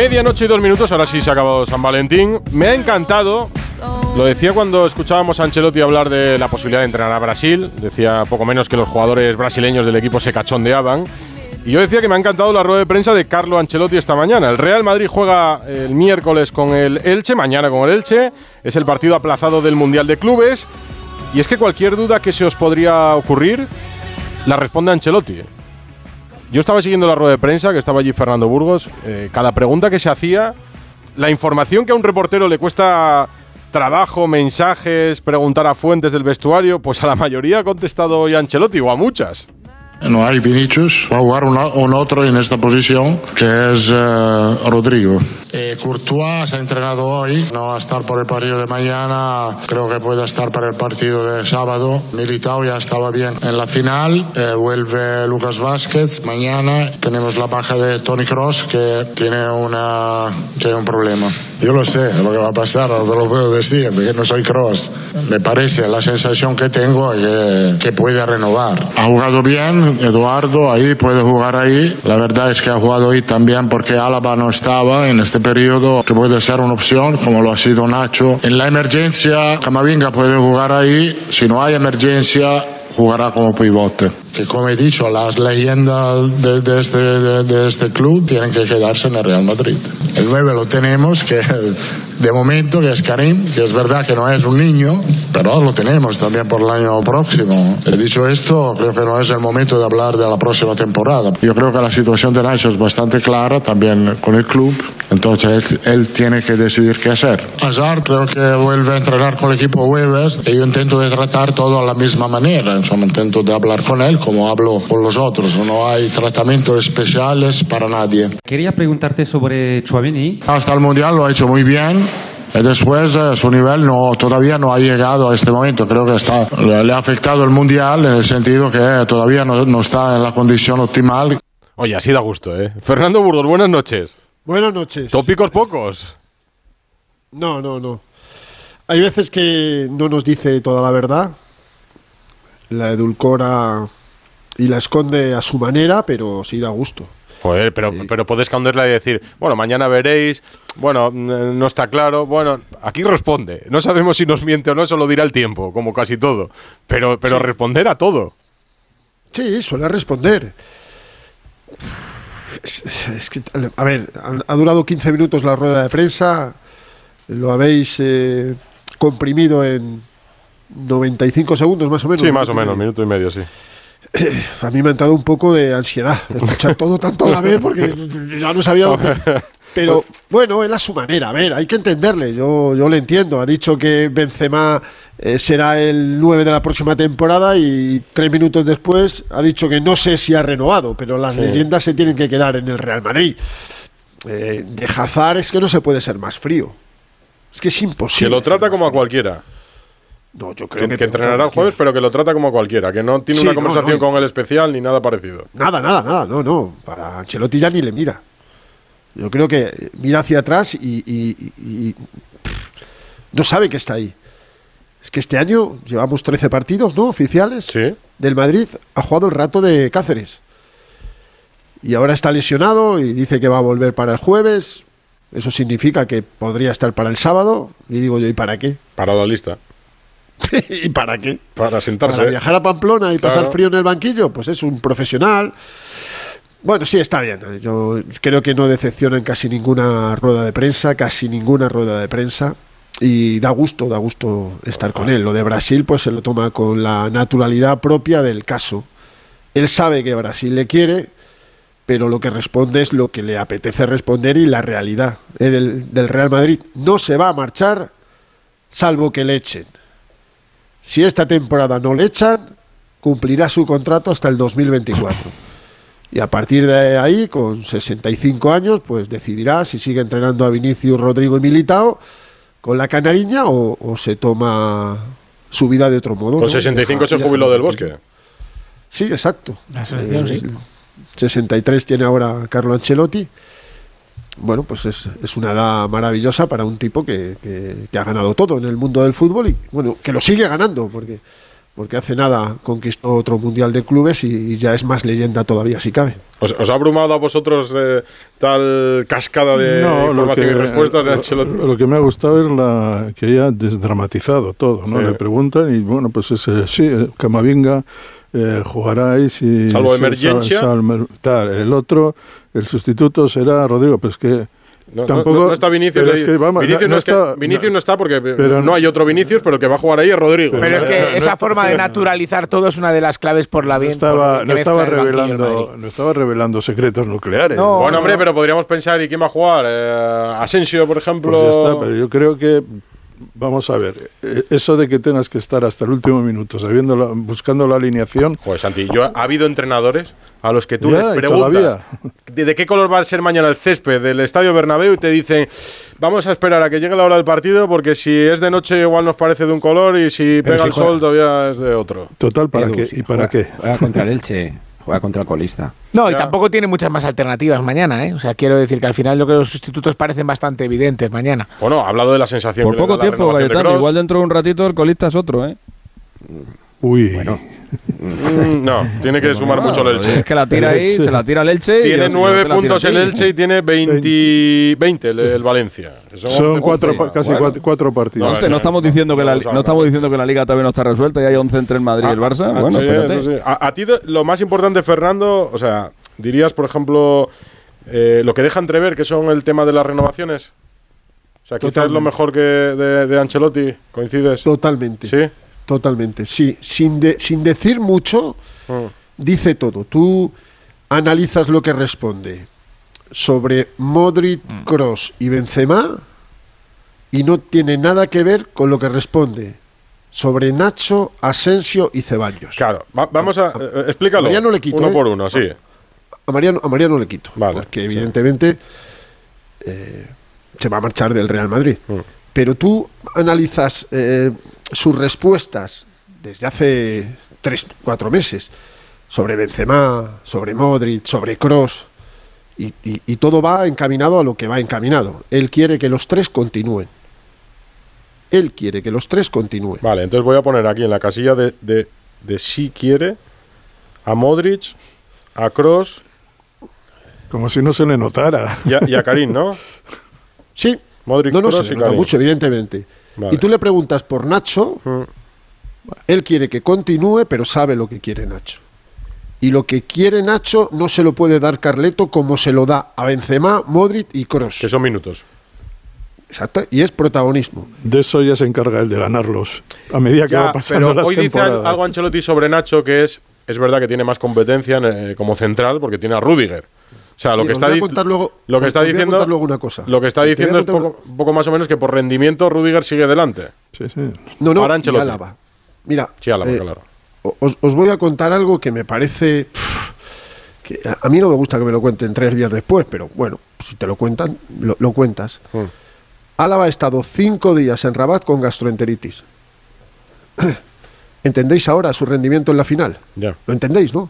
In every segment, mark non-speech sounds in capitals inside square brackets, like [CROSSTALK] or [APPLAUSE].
Medianoche y dos minutos, ahora sí se ha acabado San Valentín. Me ha encantado, lo decía cuando escuchábamos a Ancelotti hablar de la posibilidad de entrenar a Brasil, decía poco menos que los jugadores brasileños del equipo se cachondeaban. Y yo decía que me ha encantado la rueda de prensa de Carlo Ancelotti esta mañana. El Real Madrid juega el miércoles con el Elche, mañana con el Elche. Es el partido aplazado del Mundial de Clubes. Y es que cualquier duda que se os podría ocurrir, la responde Ancelotti. Yo estaba siguiendo la rueda de prensa, que estaba allí Fernando Burgos. Eh, cada pregunta que se hacía, la información que a un reportero le cuesta trabajo, mensajes, preguntar a fuentes del vestuario, pues a la mayoría ha contestado hoy Ancelotti, o a muchas. No hay Vinicius, va a jugar un otro en esta posición, que es eh, Rodrigo. Eh, Courtois se ha entrenado hoy, no va a estar por el partido de mañana, creo que puede estar para el partido de sábado. Militao ya estaba bien en la final, eh, vuelve Lucas Vázquez. Mañana tenemos la baja de Tony Cross que tiene, una, tiene un problema. Yo lo sé, lo que va a pasar, no te lo puedo decir, porque no soy Cross. Me parece la sensación que tengo que, que puede renovar. Ha jugado bien, Eduardo ahí puede jugar ahí. La verdad es que ha jugado ahí también porque Álava no estaba en este periodo, que puede ser una opción, como lo ha sido Nacho. En la emergencia, Camavinga puede jugar ahí. Si no hay emergencia, jugará como pivote. Que como he dicho, las leyendas de, este, de, este club tienen que quedarse en el Real Madrid. El 9 lo tenemos, que de momento, que es Karim, que es verdad que no es un niño, pero lo tenemos también por el año próximo. He dicho esto, creo que no es el momento de hablar de la próxima temporada. Yo creo que la situación de Nacho es bastante clara también con el club, entonces él, él tiene que decidir qué hacer. Hazard creo que vuelve a entrenar con el equipo jueves y yo intento de tratar todo a la misma manera, insomma, intento de hablar con él como hablo con los otros, no hay tratamientos especiales para nadie. Quería preguntarte sobre Chouameni. Hasta el Mundial lo ha hecho muy bien, después eh, su nivel no, todavía no ha llegado a este momento. Creo que está, le ha afectado el Mundial en el sentido que todavía no, no está en la condición optimal. Oye, así da gusto, ¿eh? Fernando Burgos, buenas noches. Buenas noches. Tópicos pocos. No, no, no. Hay veces que no nos dice toda la verdad, la edulcora y la esconde a su manera, pero sí da gusto. Joder, pero, pero puedes esconderla y decir, bueno, mañana veréis, bueno, no está claro, bueno, aquí responde. No sabemos si nos miente o no, eso lo dirá el tiempo, como casi todo. Pero, pero Sí. responder a todo. Sí, suele responder. Es, es que, a ver, ha, ha durado 15 minutos la rueda de prensa, lo habéis eh, comprimido en 95 segundos más o menos. Sí, más o menos, minuto y medio, sí. A mí me ha entrado un poco de ansiedad escuchar todo tanto a la vez porque ya no sabía dónde. Pero bueno, él a su manera, a ver, hay que entenderle, yo, yo le entiendo. Ha dicho que Benzema eh, será el 9 de la próxima temporada y tres minutos después ha dicho que no sé si ha renovado, pero las Sí. leyendas se tienen que quedar en el Real Madrid. Eh, de Hazard es que no se puede ser más frío. Es que es imposible. Que lo trata como a cualquiera. No, yo creo Que, entrenará el jueves, pero que lo trata como cualquiera. Que no tiene Sí, una conversación no. con el especial ni nada parecido. Nada, nada, nada, no, no. Para Ancelotti ya ni le mira. Yo creo que mira hacia atrás y, y- y- y no sabe que está ahí. Es que este año llevamos 13 partidos, ¿no? Oficiales Sí. del Madrid. Ha jugado el rato de Cáceres. Y ahora está lesionado y dice que va a volver para el jueves. Eso significa que podría estar para el sábado. Y digo yo, ¿y para qué? Para la lista. [LAUGHS] ¿Y para qué? Para sentarse. Para viajar a Pamplona y Claro. pasar frío en el banquillo, pues es un profesional. Bueno, sí, está bien. Yo creo que no decepciona en casi ninguna rueda de prensa, casi ninguna rueda de prensa. Y da gusto, da gusto estar con él. Lo de Brasil, pues se lo toma con la naturalidad propia del caso. Él sabe que Brasil le quiere, pero lo que responde es lo que le apetece responder y la realidad eh, del, del Real Madrid. No se va a marchar salvo que le echen. Si esta temporada no le echan, cumplirá su contrato hasta el 2024. Y a partir de ahí, con 65 años, pues decidirá si sigue entrenando a Vinicius, Rodrigo y Militao con la canariña o, o se toma su vida de otro modo. Con ¿no? 65 se Deja- jubiló deja- del bosque. Sí, exacto. La selección, Eh, sí. 63 tiene ahora Carlo Ancelotti. Bueno, pues es, es una edad maravillosa para un tipo que, que- que ha ganado todo en el mundo del fútbol y bueno, que lo sigue ganando, porque porque hace nada conquistó otro mundial de clubes y, y ya es más leyenda todavía si cabe. ¿Os, os ha abrumado a vosotros eh, tal cascada de No, lo que, información y respuestas de Ancelotti? lo, lo que me ha gustado es la que haya desdramatizado todo, ¿no? Sí. Le preguntan y bueno, pues es, eh, sí, eh, Camavinga eh, jugará ahí si... Salvo emergencia. sal- sal- tal. el otro, el sustituto será Rodrigo, pues que... No, tampoco, no, no está Vinicius. pero es que, vamos, Vinicius, no- no, no es que- está- Vinicius no, está porque pero- no hay otro Vinicius, pero el que va a jugar ahí es Rodrigo. Pero es que no esa está- forma de naturalizar todo es una de las claves por la no bien. estaba, no estaba revelando, no estaba revelando secretos nucleares. No, bueno, hombre, pero podríamos pensar, ¿y quién va a jugar? Eh, Asensio, por ejemplo. Pues ya está, pero yo creo que vamos a ver, eh, eso de que tengas que estar hasta el último minuto sabiendo la- buscando la alineación, Joder, Santi, yo, ha habido entrenadores a los que tú Ya, les preguntas de, de qué color va a ser mañana el césped del Estadio Bernabéu y te dicen vamos a esperar a que llegue la hora del partido porque si es de noche igual nos parece de un color y si Pero pega si el juega- sol todavía es de otro. total, ¿para Edu, qué? sí, ¿Y para juega- qué? Juega contra el Elche, [LAUGHS] juega contra el colista. No, y tampoco tiene muchas más alternativas mañana, ¿eh? O sea, quiero decir que al final yo creo que los sustitutos parecen bastante evidentes mañana. Bueno, ha hablado de la sensación Por que le poco da la tiempo, Cayetano. Kroos. Igual dentro de un ratito el colista es otro, ¿eh? Uy, Mm, no, tiene que sumar mucho el Elche. Es que la tira ahí, se la tira el Elche. y Tiene nueve puntos el. Elche y tiene 20, 20 el, el Valencia. son 11 cuatro, pa- casi Bueno. cuatro, cuatro partidos. No, estamos diciendo que la, no estamos diciendo que la liga todavía no está resuelta y hay 11 entre el Madrid y el Barça. Ah, bueno, sí, espérate. eso sí. A, a ti lo más importante, Fernando, o sea, dirías, por ejemplo, eh, lo que deja entrever que son el tema de las renovaciones. O sea, quizás es lo mejor que de, de Ancelotti. ¿Coincides? Totalmente. Sí. Totalmente, sí. Sin, de- sin decir mucho, Mm. dice todo. Tú analizas lo que responde sobre Modric, Cross y Benzema y no tiene nada que ver con lo que responde sobre Nacho, Asensio y Ceballos. Claro, va- vamos a. eh, eh, explícalo. Mariano le quito, Uno ¿eh? por uno, sí. A Mariano, a Mariano le quito, Vale, porque sí. evidentemente eh, se va a marchar del Real Madrid. Mm. Pero tú analizas eh, sus respuestas desde hace tres, cuatro meses sobre Benzema, sobre Modric, sobre Cross, y, y- y todo va encaminado a lo que va encaminado. Él quiere que los tres continúen. Él quiere que los tres continúen. Vale, entonces voy a poner aquí en la casilla de, de, de si quiere a Modric, a Cross Como si no se le notara. y a, y a Karim, ¿no? Sí, Modric, no, no Kroos se nota mucho, evidentemente. Vale. Y tú le preguntas por Nacho, Mm. él quiere que continúe, pero sabe lo que quiere Nacho. Y lo que quiere Nacho no se lo puede dar Carleto como se lo da a Benzema, Modric y Kroos. Que son minutos. Exacto, y es protagonismo. De eso ya se encarga él de ganarlos a medida que Ya, va pasando pero las hoy dice temporadas. algo Ancelotti sobre Nacho que es es verdad que tiene más competencia en, eh, como central porque tiene a Rudiger. O sea, lo Mira, que os está voy a di- contar luego- lo que os está voy a diciendo luego una cosa. Lo que está diciendo es poco, poco más o menos que por rendimiento Rudiger sigue delante. Sí, sí. No, no, y. Álava. Mira, Sí, Álava, eh, claro. os, os voy a contar algo que me parece... pff, que a, a mí no me gusta que me lo cuenten tres días después, pero bueno, si te lo cuentan, lo, lo cuentas. Mm. Álava ha estado cinco días en Rabat con gastroenteritis. [CLEARS THROAT] ¿Entendéis ahora su rendimiento en la final? Ya. ¿Lo entendéis, no?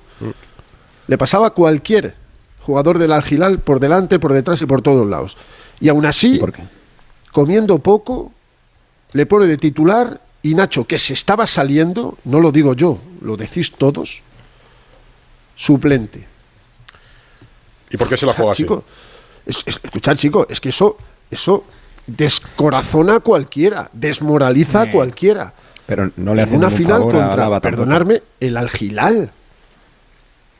Le pasaba a cualquier jugador del Algilal por delante, por detrás y por todos lados. Y aún así, ¿Por qué? comiendo poco, le pone de titular y Nacho, que se estaba saliendo, no lo digo yo, lo decís todos, suplente. ¿Y por qué se la juega así? Chico, es, es- escuchad, chico, es que eso, eso descorazona a cualquiera, desmoraliza a cualquiera. Pero no le hace una final contra, perdonarme, el Algilal.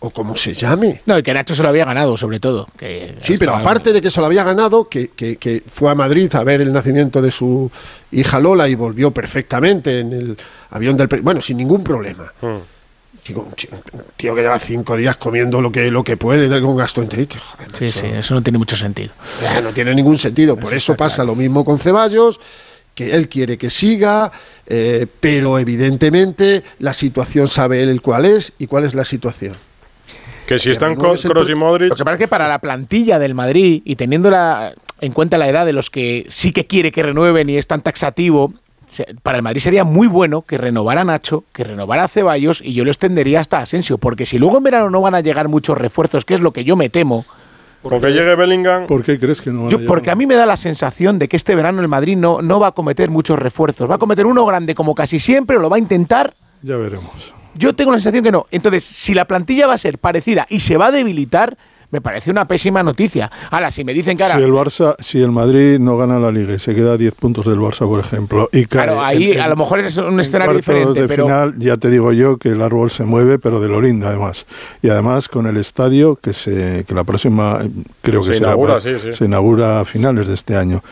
O como se llame. No, y que Nacho se lo había ganado, sobre todo. Que Sí, pero aparte de que se lo había ganado, que, que- que fue a Madrid a ver el nacimiento de su hija Lola y volvió perfectamente en el avión del... pre- Bueno, sin ningún problema. Mm. Digo, un tío que lleva cinco días comiendo lo que, lo que puede con gastroenteritis. Joder, Sí, sí, eso no tiene mucho sentido. Ya, no tiene ningún sentido. Por eso pasa lo mismo con Ceballos, que él quiere que siga, eh, pero evidentemente la situación sabe él cuál es y cuál es la situación. Que si están es Kroos pro- y Modric, Lo que pasa es que para la plantilla del Madrid y teniendo la- en cuenta la edad de los que sí que quiere que renueven y es tan taxativo, para el Madrid sería muy bueno que renovara a Nacho, que renovara a Ceballos y yo lo extendería hasta Asensio, porque si luego en verano no van a llegar muchos refuerzos, que es lo que yo me temo, con que llegue Bellingham, ¿Por qué crees que no van yo, porque a mí me da la sensación de que este verano el Madrid no, no va a cometer muchos refuerzos, va a cometer uno grande como casi siempre, o lo va a intentar. Ya veremos. Yo tengo la sensación que no. Entonces, si la plantilla va a ser parecida y se va a debilitar, me parece una pésima noticia. Ahora, si me dicen que ahora... Si el Barça, si el Madrid no gana la Liga y se queda a 10 puntos del Barça, por ejemplo, y cae Claro, ahí en- a lo mejor es un en escenario diferente, de pero... final, ya te digo yo que el árbol se mueve, pero de lo lindo además. Y además con el estadio que se que la próxima creo que Se será inaugura, para- sí, sí. se inaugura a finales de este año.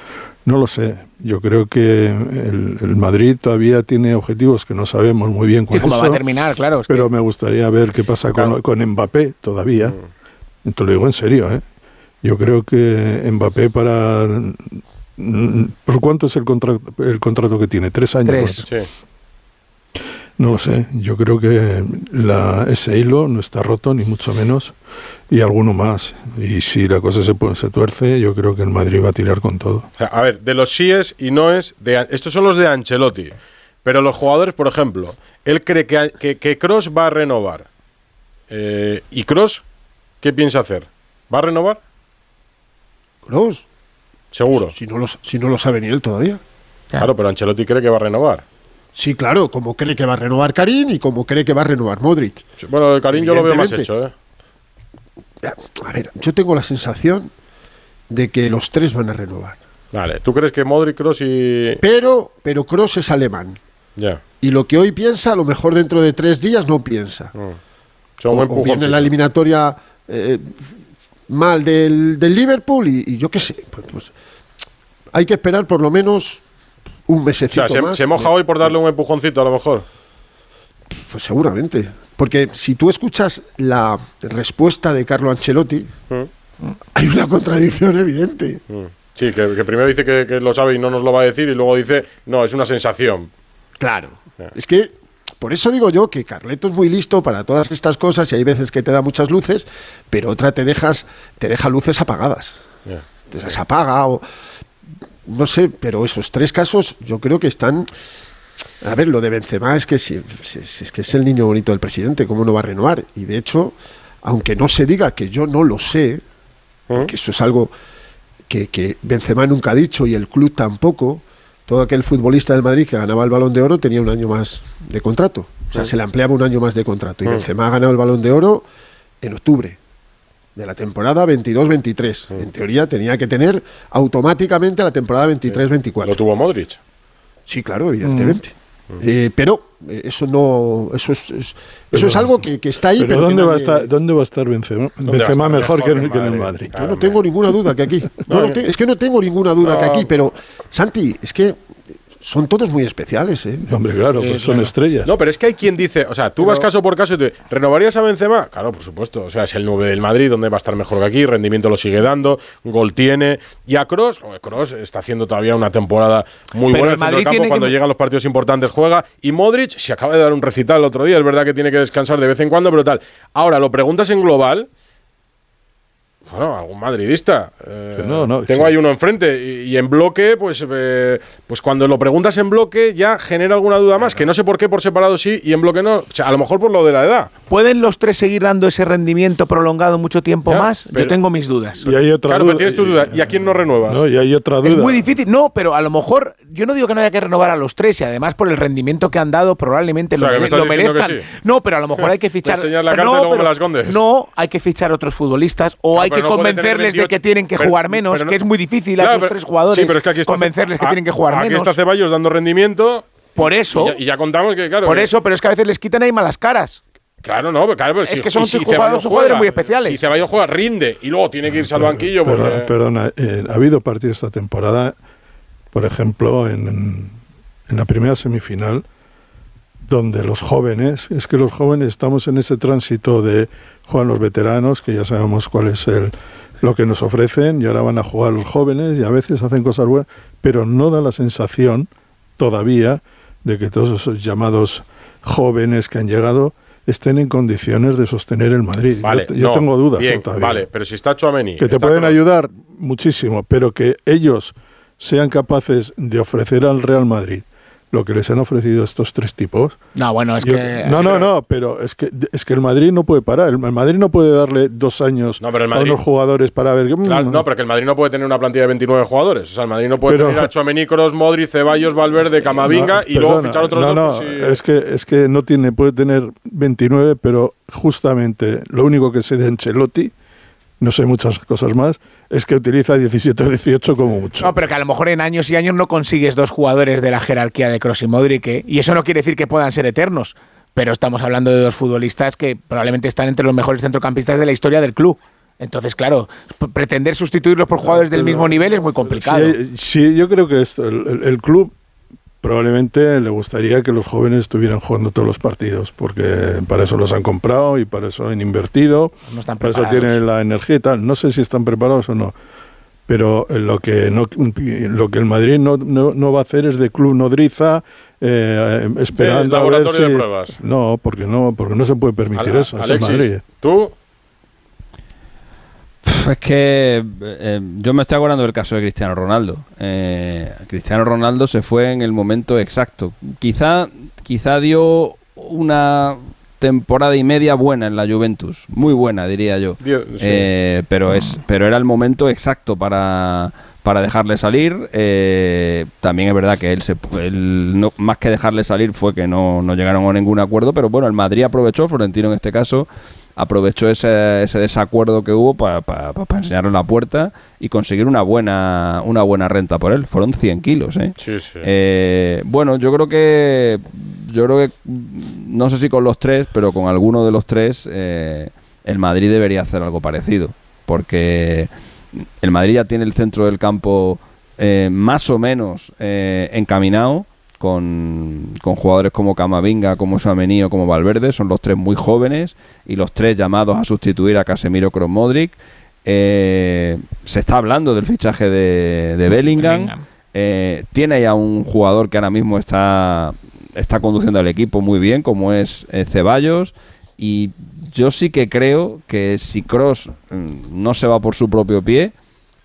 No lo sé. Yo creo que el, el Madrid todavía tiene objetivos que no sabemos muy bien Sí, cuáles cómo va a son, terminar, claro. que- pero me gustaría ver qué pasa Claro. con, con Mbappé todavía. Mm. Te lo digo en serio, ¿eh? Yo creo que Mbappé para... mm, ¿Por cuánto es el contrato, el contrato que tiene? ¿Tres años? Tres. Sí. No lo sé. Yo creo que la, ese hilo no está roto, ni mucho menos, y alguno más. Y si la cosa se, se tuerce, yo creo que el Madrid va a tirar con todo. O sea, a ver, de los síes y noes, de, estos son los de Ancelotti. Pero los jugadores, por ejemplo, él cree que, que, que Cross va a renovar. Eh, ¿Y Cross qué piensa hacer? ¿Va a renovar? Kroos, Seguro. Si no, lo, si no lo sabe ni él todavía. Claro, pero Ancelotti cree que va a renovar. Sí, claro, como cree que va a renovar Karim y como cree que va a renovar Modric. Bueno, el Karim yo lo veo más hecho, ¿eh? A ver, yo tengo la sensación de que los tres van a renovar. Vale, ¿tú crees que Modric, Cross y...? Pero, pero Kroos es alemán. Ya. Y lo que hoy piensa, a lo mejor dentro de tres días no piensa. Mm. Son O, o viene la eliminatoria eh, mal del, del Liverpool y, y yo qué sé. Pues, pues, hay que esperar por lo menos un O mesecito sea, se, más. se moja hoy por darle un empujoncito a lo mejor. Pues seguramente. Porque si tú escuchas la respuesta de Carlo Ancelotti, Mm. hay una contradicción evidente. Mm. Sí, que, que primero dice que, que lo sabe y no nos lo va a decir y luego dice, no, es una sensación. Claro. Es que por eso digo yo que Carleto es muy listo para todas estas cosas y hay veces que te da muchas luces, pero otra te dejas te deja luces apagadas. Te las apaga o no sé, pero esos tres casos yo creo que están a ver, lo de Benzema es que si, es que es el niño bonito del presidente, cómo no va a renovar y de hecho, aunque no se diga que yo no lo sé, ¿Mm? que eso es algo que, que Benzema nunca ha dicho y el club tampoco. Todo aquel futbolista del Madrid que ganaba el balón de oro tenía un año más de contrato. O sea, se le ampliaba un año más de contrato. Y Mm. Benzema ha ganado el balón de oro en octubre de la temporada 22-23. En teoría tenía que tener automáticamente la temporada 23-24. Lo tuvo Modric. Sí, claro, evidentemente. Eh, pero eh, eso no eso es, es- eso es algo que, que está ahí. Pero, ¿dónde, va a estar, ¿dóde va a estar Benzema? Benzema estar mejor que, en- que que en el Madrid? Yo no tengo ninguna duda que aquí. [LAUGHS] No, No, es que no tengo ninguna duda que aquí, pero Santi, es que son todos muy especiales, ¿eh? Hombre, claro, Sí, pues son claro. estrellas. No, pero es que hay quien dice, o sea, tú vas caso por caso y te ¿renovarías a Benzema? Claro, por supuesto. O sea, es el 9 del Madrid, donde va a estar mejor que aquí, rendimiento lo sigue dando, gol tiene. Y a Cross, Cross está haciendo todavía una temporada muy buena el en el centro Madrid del campo, que- cuando llegan los partidos importantes juega. Y Modric se acaba de dar un recital el otro día, es verdad que tiene que descansar de vez en cuando, pero tal. Ahora, lo preguntas en global. Bueno, algún madridista. eh, Que no, no, tengo sí. ahí uno enfrente. Y, y en bloque, pues, eh, pues cuando lo preguntas en bloque ya genera alguna duda más. Que no sé por qué por separado sí y en bloque no. O sea, a lo mejor por lo de la edad. ¿Pueden los tres seguir dando ese rendimiento prolongado mucho tiempo Ya, más? pero- Yo tengo mis dudas. Y hay otra claro, duda. tienes tu duda. ¿Y a quién no renuevas? No, y hay otra duda. Es muy difícil. No, pero a lo mejor, yo no digo que no haya que renovar a los tres y además por el rendimiento que han dado probablemente O sea, lo, que me mere- estás lo diciendo que merezcan. sí. No, pero a lo mejor hay que [LAUGHS] fichar. no, pero- la escondes. No, hay que fichar otros futbolistas o Claro, hay pero que no convencerles de 28 que tienen que pero- jugar menos, no- que es muy difícil Claro, a esos pero- tres jugadores Sí, pero es que aquí está convencerles que a- tienen que jugar aquí menos. está Ceballos dando rendimiento. Por Y eso, ya, y ya contamos que, claro. por que- eso, pero es que a veces les quitan ahí malas caras. Claro, no, pero claro, pero Es si- que son y si jugadores- juega, muy especiales. Si Ceballos juega, rinde y luego tiene que irse al banquillo. Perdona, porque- perdona, eh, ha habido partidos esta temporada, por ejemplo, en, en la primera semifinal, donde los jóvenes, es que los jóvenes estamos en ese tránsito de juegan los veteranos, que ya sabemos cuál es el, lo que nos ofrecen, y ahora van a jugar los jóvenes y a veces hacen cosas buenas, pero no da la sensación todavía de que todos esos llamados jóvenes que han llegado estén en condiciones de sostener el Madrid. Vale, yo yo no, tengo dudas bien, todavía. Vale, pero si está Chouameni. Que te pueden ayudar muchísimo, pero que ellos sean capaces de ofrecer al Real Madrid lo que les han ofrecido estos tres tipos. No, bueno, es Yo- que. no, no, no, pero es que es que el Madrid no puede parar. El Madrid no puede darle dos años No, pero el a Madrid- unos jugadores para ver. mm, Claro, no, pero que el Madrid no puede tener una plantilla de 29 jugadores. O sea, el Madrid no puede Pero- tener a Tchouaméni, Kroos, Modric, Ceballos, Valverde, Camavinga No, y luego perdona, fichar otros no, dos. no, pues, sí. es que es que no tiene puede tener 29, pero justamente lo único que sé de Ancelotti, no sé muchas cosas más, es que utiliza 17 o 18 como mucho. No, pero que a lo mejor en años y años no consigues dos jugadores de la jerarquía de Kroos y Modric, ¿eh? y eso no quiere decir que puedan ser eternos, pero estamos hablando de dos futbolistas que probablemente están entre los mejores centrocampistas de la historia del club. Entonces, claro, pretender sustituirlos por jugadores del mismo nivel es muy complicado. Sí, sí, yo creo que esto, el club probablemente le gustaría que los jóvenes estuvieran jugando todos los partidos, porque para eso los han comprado y para eso han invertido, No están para eso tienen la energía y tal. No sé si están preparados o no. Pero lo que no, lo que el Madrid no, no, no va a hacer es de club nodriza eh, esperando Sí, a ver laboratorio si de pruebas. no porque no porque no se puede permitir eso es el Alexis, Madrid ¿Tú? Pf, Es que eh, yo me estoy acordando del caso de Cristiano Ronaldo. Eh, Cristiano Ronaldo se fue en el momento exacto. Quizá, quizá dio una temporada y media buena en la Juventus, muy buena diría yo. Sí. Eh, pero es, pero era el momento exacto para, para dejarle salir. Eh, también es verdad que él, se, él no- más que dejarle salir fue que no, no llegaron a ningún acuerdo, pero bueno, el Madrid aprovechó, Florentino en este caso, aprovechó ese, ese desacuerdo que hubo para enseñarle la puerta y conseguir una buena, una buena renta por él. Fueron 100 kilos, ¿eh? Sí, sí. Eh, bueno, yo creo que yo creo que no sé si con los tres, pero con alguno de los tres eh, el Madrid debería hacer algo parecido, porque el Madrid ya tiene el centro del campo eh, más o menos eh, encaminado. Con, con jugadores como Camavinga, como Suamení o como Valverde, son los tres muy jóvenes y los tres llamados a sustituir a Casemiro Kroos Modric. Eh, se está hablando del fichaje de, de Bellingham. Bellingham. Eh, tiene ya un jugador que ahora mismo está, está conduciendo al equipo muy bien, como es eh, Ceballos. Y yo sí que creo que si Cross no se va por su propio pie,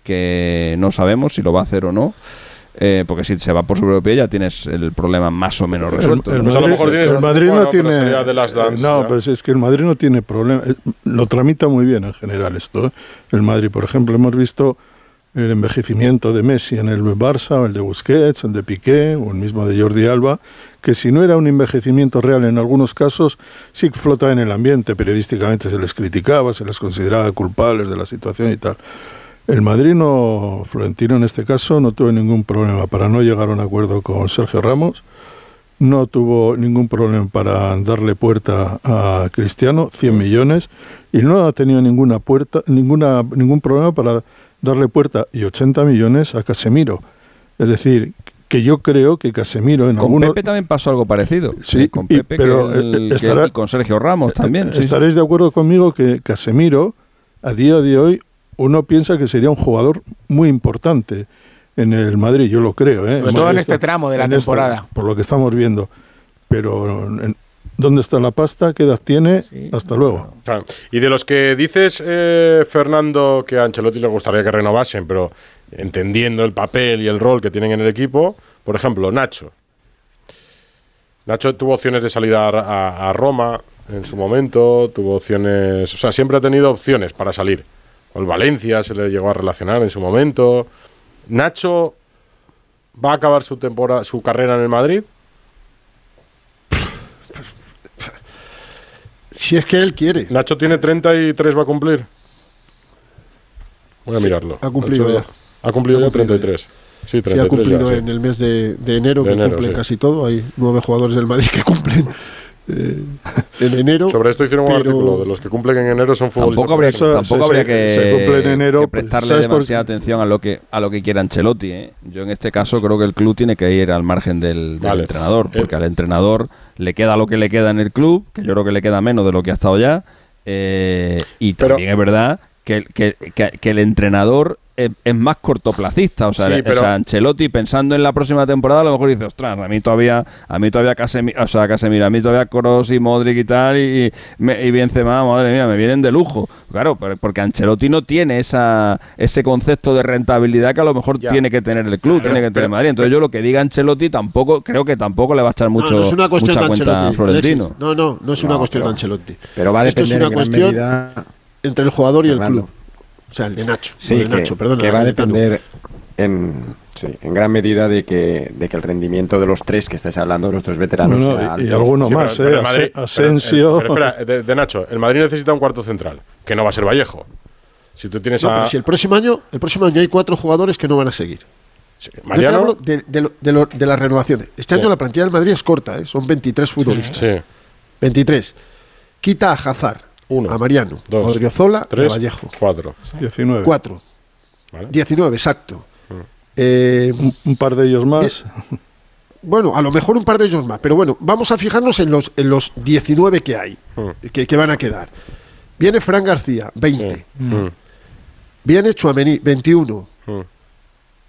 que no sabemos si lo va a hacer o no, eh, porque si se va por su propio pie ya tienes el problema más o menos resuelto. El, el ¿no? A lo Madrid, mejor tienes- el Madrid bueno, no tiene. sería de las dance, no, pues es que el Madrid no tiene problema. eh, Lo tramita muy bien en general esto. ¿eh? El Madrid, por ejemplo, hemos visto el envejecimiento de Messi en el Barça, o el de Busquets, el de Piqué, o el mismo de Jordi Alba, que si no era un envejecimiento real en algunos casos, sí que flotaba en el ambiente. Periodísticamente se les criticaba, se les consideraba culpables de la situación y tal. El Madrid no, Florentino en este caso, no tuvo ningún problema para no llegar a un acuerdo con Sergio Ramos, no tuvo ningún problema para darle puerta a Cristiano, 100 millones, y no ha tenido ninguna puerta, ninguna, ningún problema para darle puerta y 80 millones a Casemiro. Es decir, que yo creo que Casemiro en Con algunos... Pepe también pasó algo parecido. Sí, eh, con y- Pepe pero, que el- eh, que- estará- y con Sergio Ramos también. sí, sí. Estaréis de acuerdo conmigo que Casemiro, a día de hoy, uno piensa que sería un jugador muy importante en el Madrid, yo lo creo. ¿eh? Sobre todo en este tramo de la esta- temporada. por lo que estamos viendo. Pero, en- ¿dónde está la pasta? ¿Qué edad tiene? Sí. Hasta luego. Claro. Y de los que dices, eh, Fernando, que a Ancelotti le gustaría que renovasen, pero entendiendo el papel y el rol que tienen en el equipo, por ejemplo, Nacho. Nacho tuvo opciones de salida a, a- a Roma en su momento, tuvo opciones, o sea, siempre ha tenido opciones para salir. O el Valencia se le llegó a relacionar en su momento. Nacho va a acabar su temporada, su carrera en el Madrid. [LAUGHS] Si es que él quiere. Nacho tiene 33, va a cumplir. Voy a Sí, mirarlo. ha cumplido Nacho ya. Ha cumplido Ha ya cumplido 33. Sí, Sí, 33 ha cumplido ya, sí. en el mes de, de enero, De que enero, cumplen sí. casi todo. Hay nueve jugadores del Madrid que cumplen eh, en enero. Sobre esto hicieron un artículo. De los que cumplen en enero son futbolistas. Tampoco habría, Eso tampoco se- habría que, se cumple en enero, que pues, prestarle ¿sabes por demasiada atención a lo que a lo que quiera Ancelotti. ¿eh? Yo en este caso creo que el club tiene que ir al margen del, del Vale. entrenador, Eh. porque al entrenador le queda lo que le queda en el club, que yo creo que le queda menos de lo que ha estado ya. eh, y Pero- también es verdad que, el- que- que- que el entrenador es, es más cortoplacista. O sea, Sí, o sea, Ancelotti pensando en la próxima temporada, a lo mejor dice, ostras, a mí todavía, a mí todavía Casemiro, o sea, Casemiro, a mí todavía Kroos y Modric y tal, y, y, me- y Benzema, madre mía, me vienen de lujo. Claro, pero- porque Ancelotti no tiene esa, ese concepto de rentabilidad que a lo mejor Ya. tiene que tener el club, Claro, tiene que tener pero- Madrid. Entonces yo lo que diga Ancelotti tampoco, creo que tampoco le va a echar mucho, no, no es una cuestión mucha de cuenta a Ancelotti. Florentino. Alexis. No, no, no es una cuestión pero- de Ancelotti. Pero va a Esto es una cuestión medida, entre el jugador y el Fernando. club. O sea, el de Nacho. sí, de que, Nacho, perdón. que va a depender en, sí, en gran medida de que, de que el rendimiento de los tres que estáis hablando, de los tres veteranos, No, no, sea y- y alguno Sí, más, pero- ¿eh? pero el Madrid- Ase- pero- Asensio. Pero, espera, de, de Nacho, el Madrid necesita un cuarto central, que no va a ser Vallejo. Si tú tienes No, a pero si el próximo año, el próximo año hay cuatro jugadores que no van a seguir. sí, Yo te hablo de, de lo- de lo- de las renovaciones. Este Sí. año la plantilla del Madrid es corta, ¿eh? son 23 futbolistas. sí, 23. Quita a Hazard, Uno, a Mariano, dos, a Odriozola Vallejo. cuatro. 19. 4. ¿vale? 19, exacto. Mm. Eh, Un, un par de ellos más. bueno, a lo mejor un par de ellos más, pero bueno, vamos a fijarnos en los, en los 19 que hay, Mm. que, que van a quedar. Viene Fran García, 20. Mm, Viene Chuamení, 21. mm.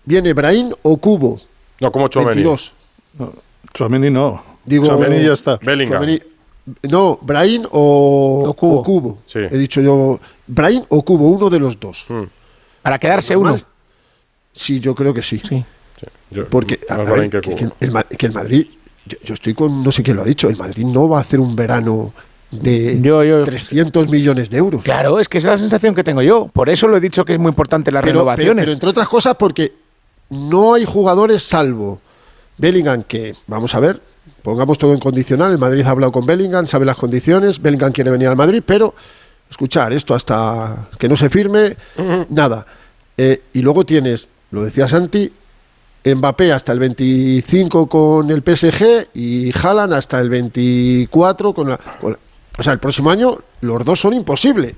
Viene Brahim o Cubo, No, como Chouameni. 22. Tchouaméni no. Digo, Tchouaméni ya está. Bellingham. No, Brahim o, O Cubo. o Cubo. Sí. He dicho yo, Brahim o Cubo, uno de los dos. Mm, Para quedarse uno. Sí, yo creo que sí. Sí. sí. Yo- Porque a ver, que, que el, Ma- que el Madrid, yo, yo estoy con, no sé quién lo ha dicho, el Madrid no va a hacer un verano de Yo- yo- 300 millones de euros. Claro, es que esa es la sensación que tengo yo. Por eso lo he dicho que es muy importante las pero, pero- renovaciones. pero entre otras cosas porque no hay jugadores salvo Bellingham que, vamos a ver, pongamos todo en condicional, el Madrid ha hablado con Bellingham, sabe las condiciones, Bellingham quiere venir al Madrid, pero escuchar esto hasta que no se firme, nada. Eh, y luego tienes, lo decía Santi, Mbappé hasta el 25 con el PSG y Haaland hasta el 24 con la, con la- O sea, el próximo año los dos son imposibles.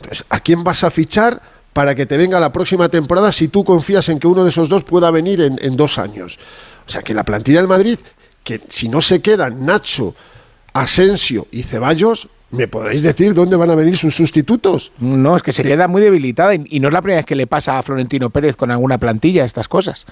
Entonces, ¿a quién vas a fichar para que te venga la próxima temporada si tú confías en que uno de esos dos pueda venir en, en dos años? O sea, que la plantilla del Madrid, que si no se quedan Nacho, Asensio y Ceballos, ¿me podéis decir dónde van a venir sus sustitutos? No, es que se queda muy debilitada y, y no es la primera vez que le pasa a Florentino Pérez con alguna plantilla estas cosas.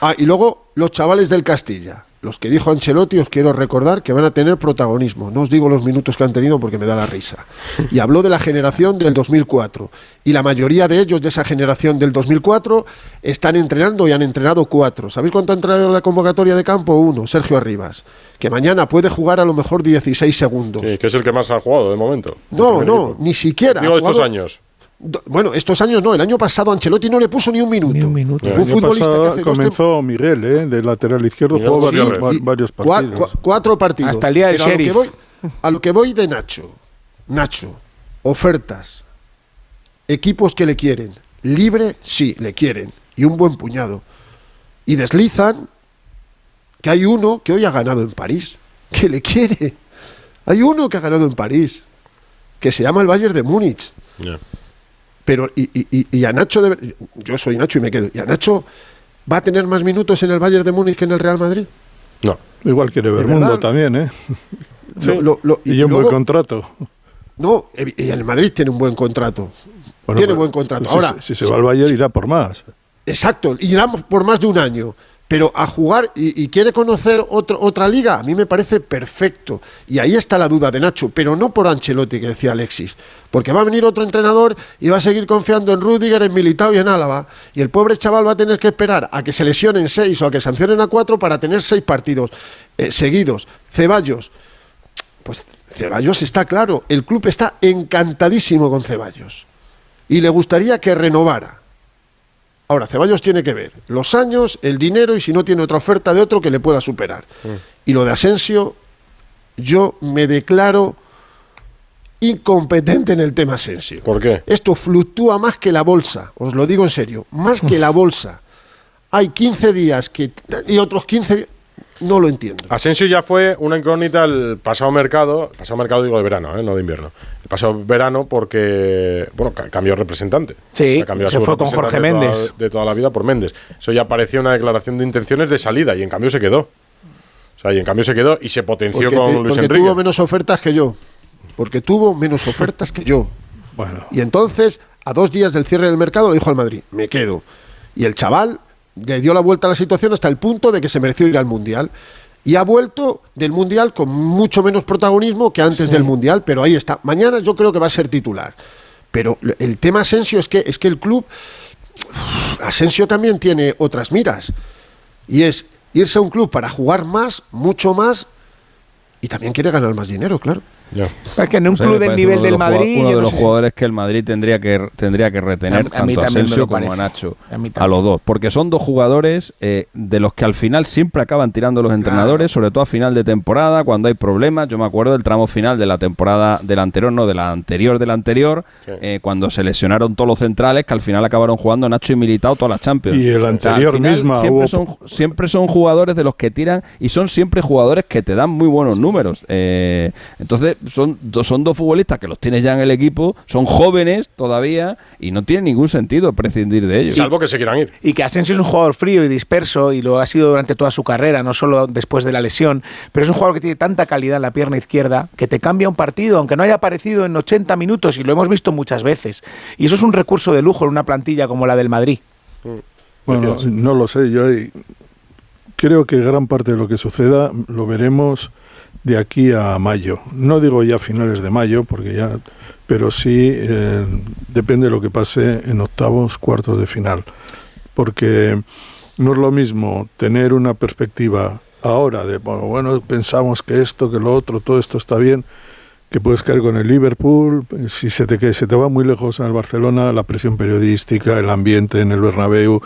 Ah, y luego los chavales del Castilla, los que dijo Ancelotti, os quiero recordar que van a tener protagonismo. No os digo los minutos que han tenido porque me da la risa. Y habló de la generación del 2004. Y la mayoría de ellos de esa generación del 2004 están entrenando y han entrenado cuatro. ¿Sabéis cuánto ha entrenado en la convocatoria de campo? Uno, Sergio Arribas. Que mañana puede jugar a lo mejor 16 segundos. Sí, que es el que más ha jugado de momento. No, no, equipo. ni siquiera. Digo estos años. Bueno, estos años no. El año pasado Ancelotti no le puso ni un minuto. Ni un minuto. El Un año futbolista que hace dos comenzó Miguel, ¿eh? De lateral izquierdo, Miguel jugó varios, y partidos. cua- cuatro partidos. Hasta el día del Pero a lo que sheriff. voy- a lo que voy de Nacho. Nacho, ofertas. Equipos que le quieren. Libre, sí, le quieren. Y un buen puñado. Y deslizan que hay uno que hoy ha ganado en París. Que le quiere. Hay uno que ha ganado en París. Que se llama el Bayern de Múnich. Ya. Pero, y, y- y- y a Nacho, debe- yo soy Nacho y me quedo. ¿Y a Nacho va a tener más minutos en el Bayern de Múnich que en el Real Madrid? No. Igual quiere ¿De Bermundo verdad? también, ¿eh? Lo- lo- lo- Y, un buen contrato. No, y el Madrid tiene un buen contrato. Bueno, tiene pues, buen contrato. Si, Ahora, si se va al Bayern irá por más. exacto, irán por más de un año. Pero a jugar y, quiere conocer otra liga, a mí me parece perfecto. Y ahí está la duda de Nacho, pero no por Ancelotti, que decía Alexis. Porque va a venir otro entrenador y va a seguir confiando en Rudiger, en Militao y en Álava. Y el pobre chaval va a tener que esperar a que se lesionen seis o a que sancionen a cuatro para tener seis partidos eh, seguidos. Ceballos, pues Ceballos está claro, el club está encantadísimo con Ceballos y le gustaría que renovara. Ahora, Ceballos tiene que ver los años, el dinero y si no tiene otra oferta de otro que le pueda superar. Y lo de Asensio, yo me declaro incompetente en el tema Asensio. ¿Por qué? Esto fluctúa más que la bolsa, os lo digo en serio, más que la bolsa. [LAUGHS] Hay 15 días que y otros 15 días, no lo entiendo. Asensio ya fue una incógnita el pasado mercado, el pasado mercado digo de verano, ¿eh? no de invierno. El pasado verano porque, bueno, ca- cambió representante. Sí, se fue con Jorge de toda- Méndez. de toda la vida por Méndez. Eso ya parecía una declaración de intenciones de salida y en cambio se quedó. O sea, y en cambio se quedó y se potenció Porque, con te- Luis porque Enrique. tuvo menos ofertas que yo. Porque tuvo menos ofertas que yo. Bueno, Y entonces, a dos días del cierre del mercado, le dijo al Madrid, me quedo. Y el chaval le dio la vuelta a la situación hasta el punto de que se mereció ir al Mundial. Y ha vuelto del Mundial con mucho menos protagonismo que antes del Mundial, pero ahí está. Mañana yo creo que va a ser titular. Pero el tema Asensio es que, es que el club, Asensio también tiene otras miras. Y es irse a un club para jugar más, mucho más, y también quiere ganar más dinero, claro. Es que en un O sea, club del nivel del Madrid. Uno de no los sé. jugadores que el Madrid tendría que tendría que retener A- a mí tanto a también me Asensio como a parece. Nacho. A los dos. Porque son dos jugadores eh, de los que al final siempre acaban tirando los entrenadores, sobre todo a final de temporada, cuando hay problemas. Yo me acuerdo del tramo final de la temporada del anterior, no, de la anterior de la anterior, Sí. eh, cuando se lesionaron todos los centrales, que al final acabaron jugando Nacho y Militao todas las Champions. Y el O sea, anterior misma Siempre hubo- son, siempre son jugadores de los que tiran y son siempre jugadores que te dan muy buenos números. Eh, entonces, son, son dos futbolistas que los tienes ya en el equipo, son jóvenes todavía y no tiene ningún sentido prescindir de ellos. Salvo que se quieran ir. Y que Asensio es un jugador frío y disperso y lo ha sido durante toda su carrera, no solo después de la lesión, pero es un jugador que tiene tanta calidad en la pierna izquierda que te cambia un partido, aunque no haya aparecido en 80 minutos y lo hemos visto muchas veces. Y eso es un recurso de lujo en una plantilla como la del Madrid. Bueno, Decías. no lo sé. Yo ahí- creo que gran parte de lo que suceda lo veremos de aquí a mayo. No digo ya finales de mayo, porque ya, pero sí eh, depende de lo que pase en octavos, cuartos de final, porque no es lo mismo tener una perspectiva ahora de bueno, pensamos que esto, que lo otro, todo esto está bien, que puedes caer con el Liverpool, si se te, se te va muy lejos al Barcelona, la presión periodística, el ambiente en el Bernabéu,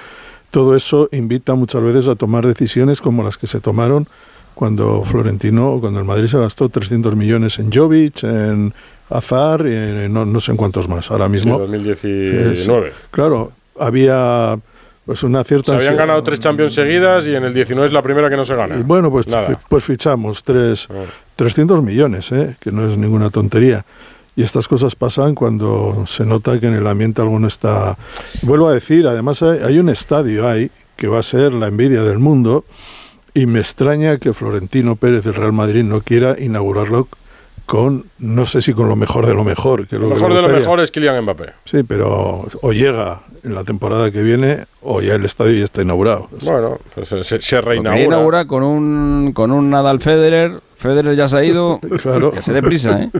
todo eso invita muchas veces a tomar decisiones como las que se tomaron cuando Florentino, cuando el Madrid se gastó 300 millones en Jovic, en Azar y en no, no sé en cuántos más. Ahora Sí, mismo, 2019. es- claro, había pues una Se cierta... habían ganado tres Champions seguidas y en el 19 es la primera que no se gana. Y bueno, pues, pues fichamos tres, Ah. 300 millones, ¿eh? que no es ninguna tontería. Y estas cosas pasan cuando se nota que en el ambiente alguno está... Vuelvo a decir, además hay, hay un estadio ahí que va a ser la envidia del mundo y me extraña que Florentino Pérez del Real Madrid no quiera inaugurarlo con, no sé si con lo mejor de lo mejor. Que Lo que mejor me de lo mejor es Kylian Mbappé. Sí, pero o llega en la temporada que viene o ya el estadio ya está inaugurado. Bueno, pues se, se quería reinaugura. con un, con un Nadal Federer. Federer ya se ha ido. [LAUGHS] Claro. Que se dé prisa, ¿eh?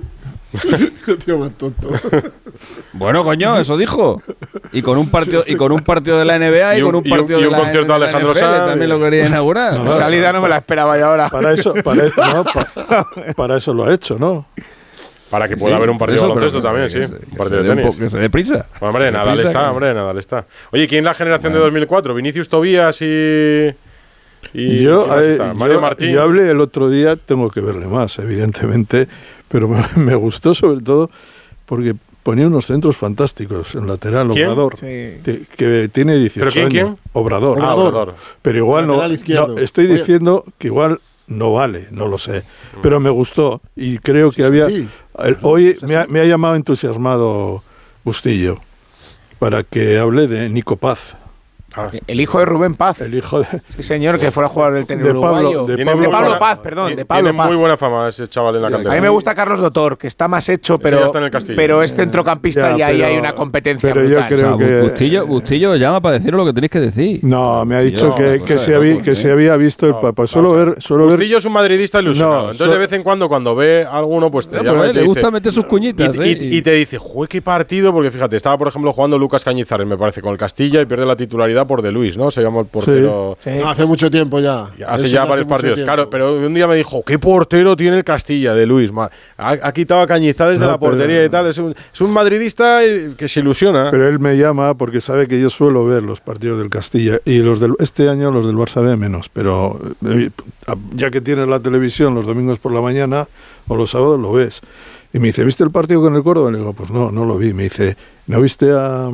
[LAUGHS] Tío más tonto. Bueno, coño, eso dijo. Y con un partido y con un partido de la NBA y, con un y un- partido y de un la, concierto de Alejandro NFL Sanz. también lo quería inaugurar. No, Salida no me la esperaba yo ahora. Para eso, para, no, pa- [LAUGHS] para eso lo ha hecho, ¿no? Para que Sí, pueda haber un partido de baloncesto también, que sí. Un partido de tenis. Que se dé prisa. Hombre, Se dé Nadal está, que- hombre, Nadal está. Oye, ¿quién es la generación de 2004? Vinicius Tobías y. Y yo, ¿quién más eh? Mario yo- Martín. yo hablé el otro día, tengo que verle más, evidentemente, pero me, [LAUGHS] me gustó sobre todo porque ponía unos centros fantásticos en lateral, ¿Quién? Obrador, Sí. que, que tiene 18 ¿Pero quién, años. quién? Obrador. Ah, Obrador. Pero igual no, no, Estoy Oye. diciendo que igual no vale, no lo sé. Pero me gustó y creo que había. sí. el- hoy me ha, me ha llamado entusiasmado Bustillo para que hable de Nico Paz, Ah. El hijo de Rubén Paz. el hijo de, Sí, señor, que fuera a jugar el tenis de Pablo- de Pablo muy Pablo buena- Paz, perdón, tiene- de Pablo Tiene Paz. muy buena fama ese chaval en la cantera. A mí me gusta Carlos Dotor, que está más hecho, ya pero, está en el Castillo. pero es centrocampista Ya, y ahí pero- hay una competencia pero yo creo O sea, que- Bustillo, Bustillo llama para deciros lo que tenéis que decir. No, me ha dicho que, cosa se había, locos, que se había visto el vamos Suelo a ver, suelo ver. Bustillo es un madridista ilusionado. No, Entonces, so- de vez en cuando, cuando ve a alguno, pues te llama le gusta meter sus cuñitas, y, ¿eh? y te dice, ¡jue qué partido! Porque fíjate, estaba por ejemplo jugando Lucas Cañizares, me parece, con el Castilla y pierde la titularidad por De Luis, ¿no? Se llama el portero. Sí. No, hace mucho tiempo ya. Hace Eso ya hace varios partidos, tiempo. claro, pero un día me dijo, ¿qué portero tiene el Castilla de Luis? Ha, ha quitado a Cañizares de la portería y tal. Es un, es un madridista eh, que se ilusiona. Pero él me llama porque sabe que yo suelo ver los partidos del Castilla y los del este año los del Barça ve menos, pero eh, ya que tienes la televisión los domingos por la mañana o los sábados lo ves. Y me dice, ¿viste el partido con el Córdoba? Le digo, pues no, no lo vi. Me dice, ¿no viste a,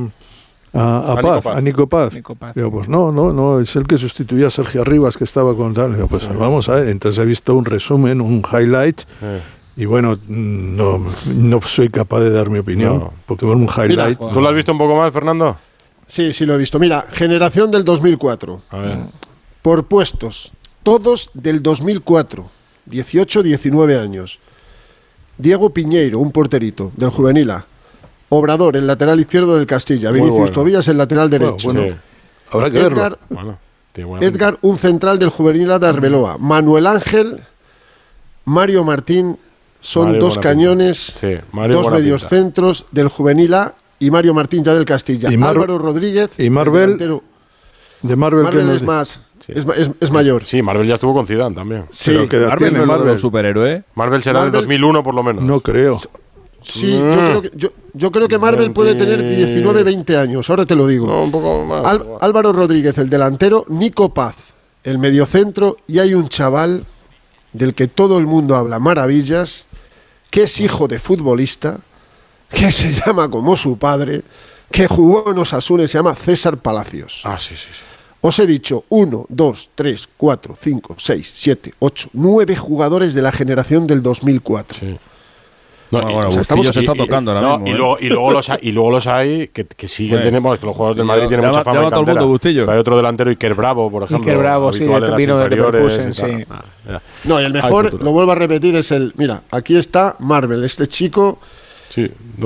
a, a A Nico Paz, Paz. a Nico Paz? Nico Paz. Digo, pues no, no, no, es el que sustituía a Sergio Arribas que estaba con tal. Digo, pues vamos a ver. Entonces he visto un resumen, un highlight. Eh. Y bueno, no, no soy capaz de dar mi opinión, No. porque ver un highlight. ¿Tú lo has visto un poco más, Fernando? Sí, sí lo he visto. Mira, generación del 2004. A ver. Por puestos. Todos del 2004. 18, 19 años. Diego Piñeiro, un porterito del Juvenil A. Obrador, el lateral izquierdo del Castilla. Muy Vinicius bueno. Tobías, el lateral derecho. bueno. Sí. Habrá que verlo. Edgar, Edgar, un central del juvenil de Arbeloa. Manuel Ángel, Mario Martín, son Mario dos cañones. Sí, dos medios pinta. centros del juvenil A y Mario Martín ya del Castilla. Y Mar- Álvaro Rodríguez, y el Marvel. De Marvel, que Marvel nos- es más, es, ma- es- es mayor. Sí, Marvel ya estuvo con Zidane también. Sí, Pero que Marvel tiene no Marvel. superhéroes. Marvel será Marvel- del 2001 por lo menos. No creo. Sí, Mm. yo, creo que, yo, yo creo que Marvel puede tener 19, 20 años, ahora te lo digo. No, un poco más. Al- Álvaro Rodríguez, el delantero, Nico Paz, el mediocentro, y hay un chaval del que todo el mundo habla maravillas, que es hijo de futbolista, que se [LAUGHS] llama como su padre, que jugó en Osasuna y se llama César Palacios. Ah, sí, sí, sí. Os he dicho 1, 2, 3, 4, 5, 6, 7, 8, 9 jugadores de la generación del 2004. sí. No, Bueno, y- bueno, o sea, Bustillo estamos- se está y- tocando ahora no, mismo, y, ¿eh? luego, y, luego los hay, y luego los hay que, que siguen Bueno. tenemos, que los jugadores del Sí, Madrid tienen mucha fama llama todo el mundo. Bustillo. Hay otro delantero, Iker Bravo, por ejemplo. Iker Bravo, sí, de vino de Leverkusen, sí. Ah. No, y el mejor, lo vuelvo a repetir, es el. Mira, aquí está Marvel, este chico Sí,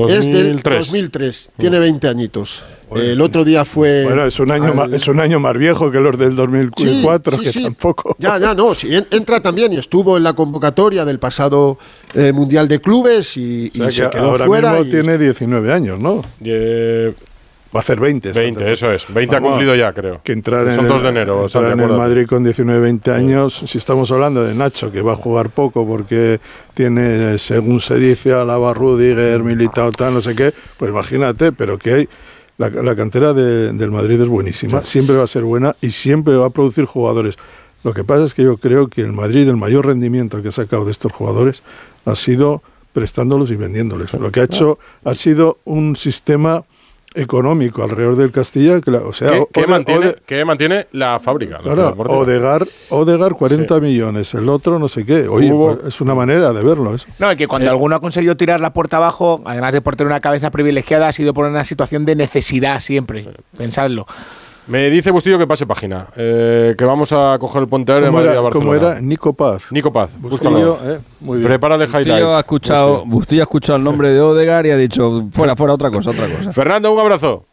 es del 2003. 2003, tiene 20 añitos. El otro día fue. Bueno, es un, año al- más, es un año más viejo que los del 2004, Sí, sí, que sí. tampoco. Ya, ya, no, sí, en- entra también y estuvo en la convocatoria del pasado eh, Mundial de Clubes y, O sea y se que quedó ahora fuera. mismo y- tiene 19 años, ¿no? Eh, Va a hacer 20. esta 20, temporada. eso es. 20 ha Vamos, cumplido ya, creo. Que entrar en Son el, 2 de enero. entrar en el. Madrid con 19, 20 años, si estamos hablando de Nacho, que va a jugar poco porque tiene, según se dice, a Alaba Rudiger, Militao, tal, no sé qué, pues imagínate, pero que hay... La, la cantera de- del Madrid es buenísima, siempre va a ser buena y siempre va a producir jugadores. Lo que pasa es que yo creo que el Madrid, el mayor rendimiento que ha sacado de estos jugadores ha sido prestándolos y vendiéndoles. Lo que ha hecho ha sido un sistema económico alrededor del Castilla, que la- o sea, ¿Qué, o- qué Ode- mantiene, qué mantiene la fábrica? la Claro, deportiva? Odegar, Odegar 40 millones, el otro no sé qué. Oye, Hubo- pues es una manera de verlo eso. No, y que cuando Eh. alguno ha conseguido tirar la puerta abajo, además de por tener una cabeza privilegiada, ha sido por una situación de necesidad siempre. Pensadlo. Me dice Bustillo que pase página. eh, que vamos a coger el Pontevedra de ¿Cómo Madrid a Barcelona. cómo era? Nico Paz. Nico Paz. Bustillo, eh, muy bien. Prepárale Bustillo ha escuchado, Bustillo. Bustillo ha escuchado el nombre de Odegar y ha dicho, fuera, fuera, otra cosa, otra cosa. Fernando, un abrazo.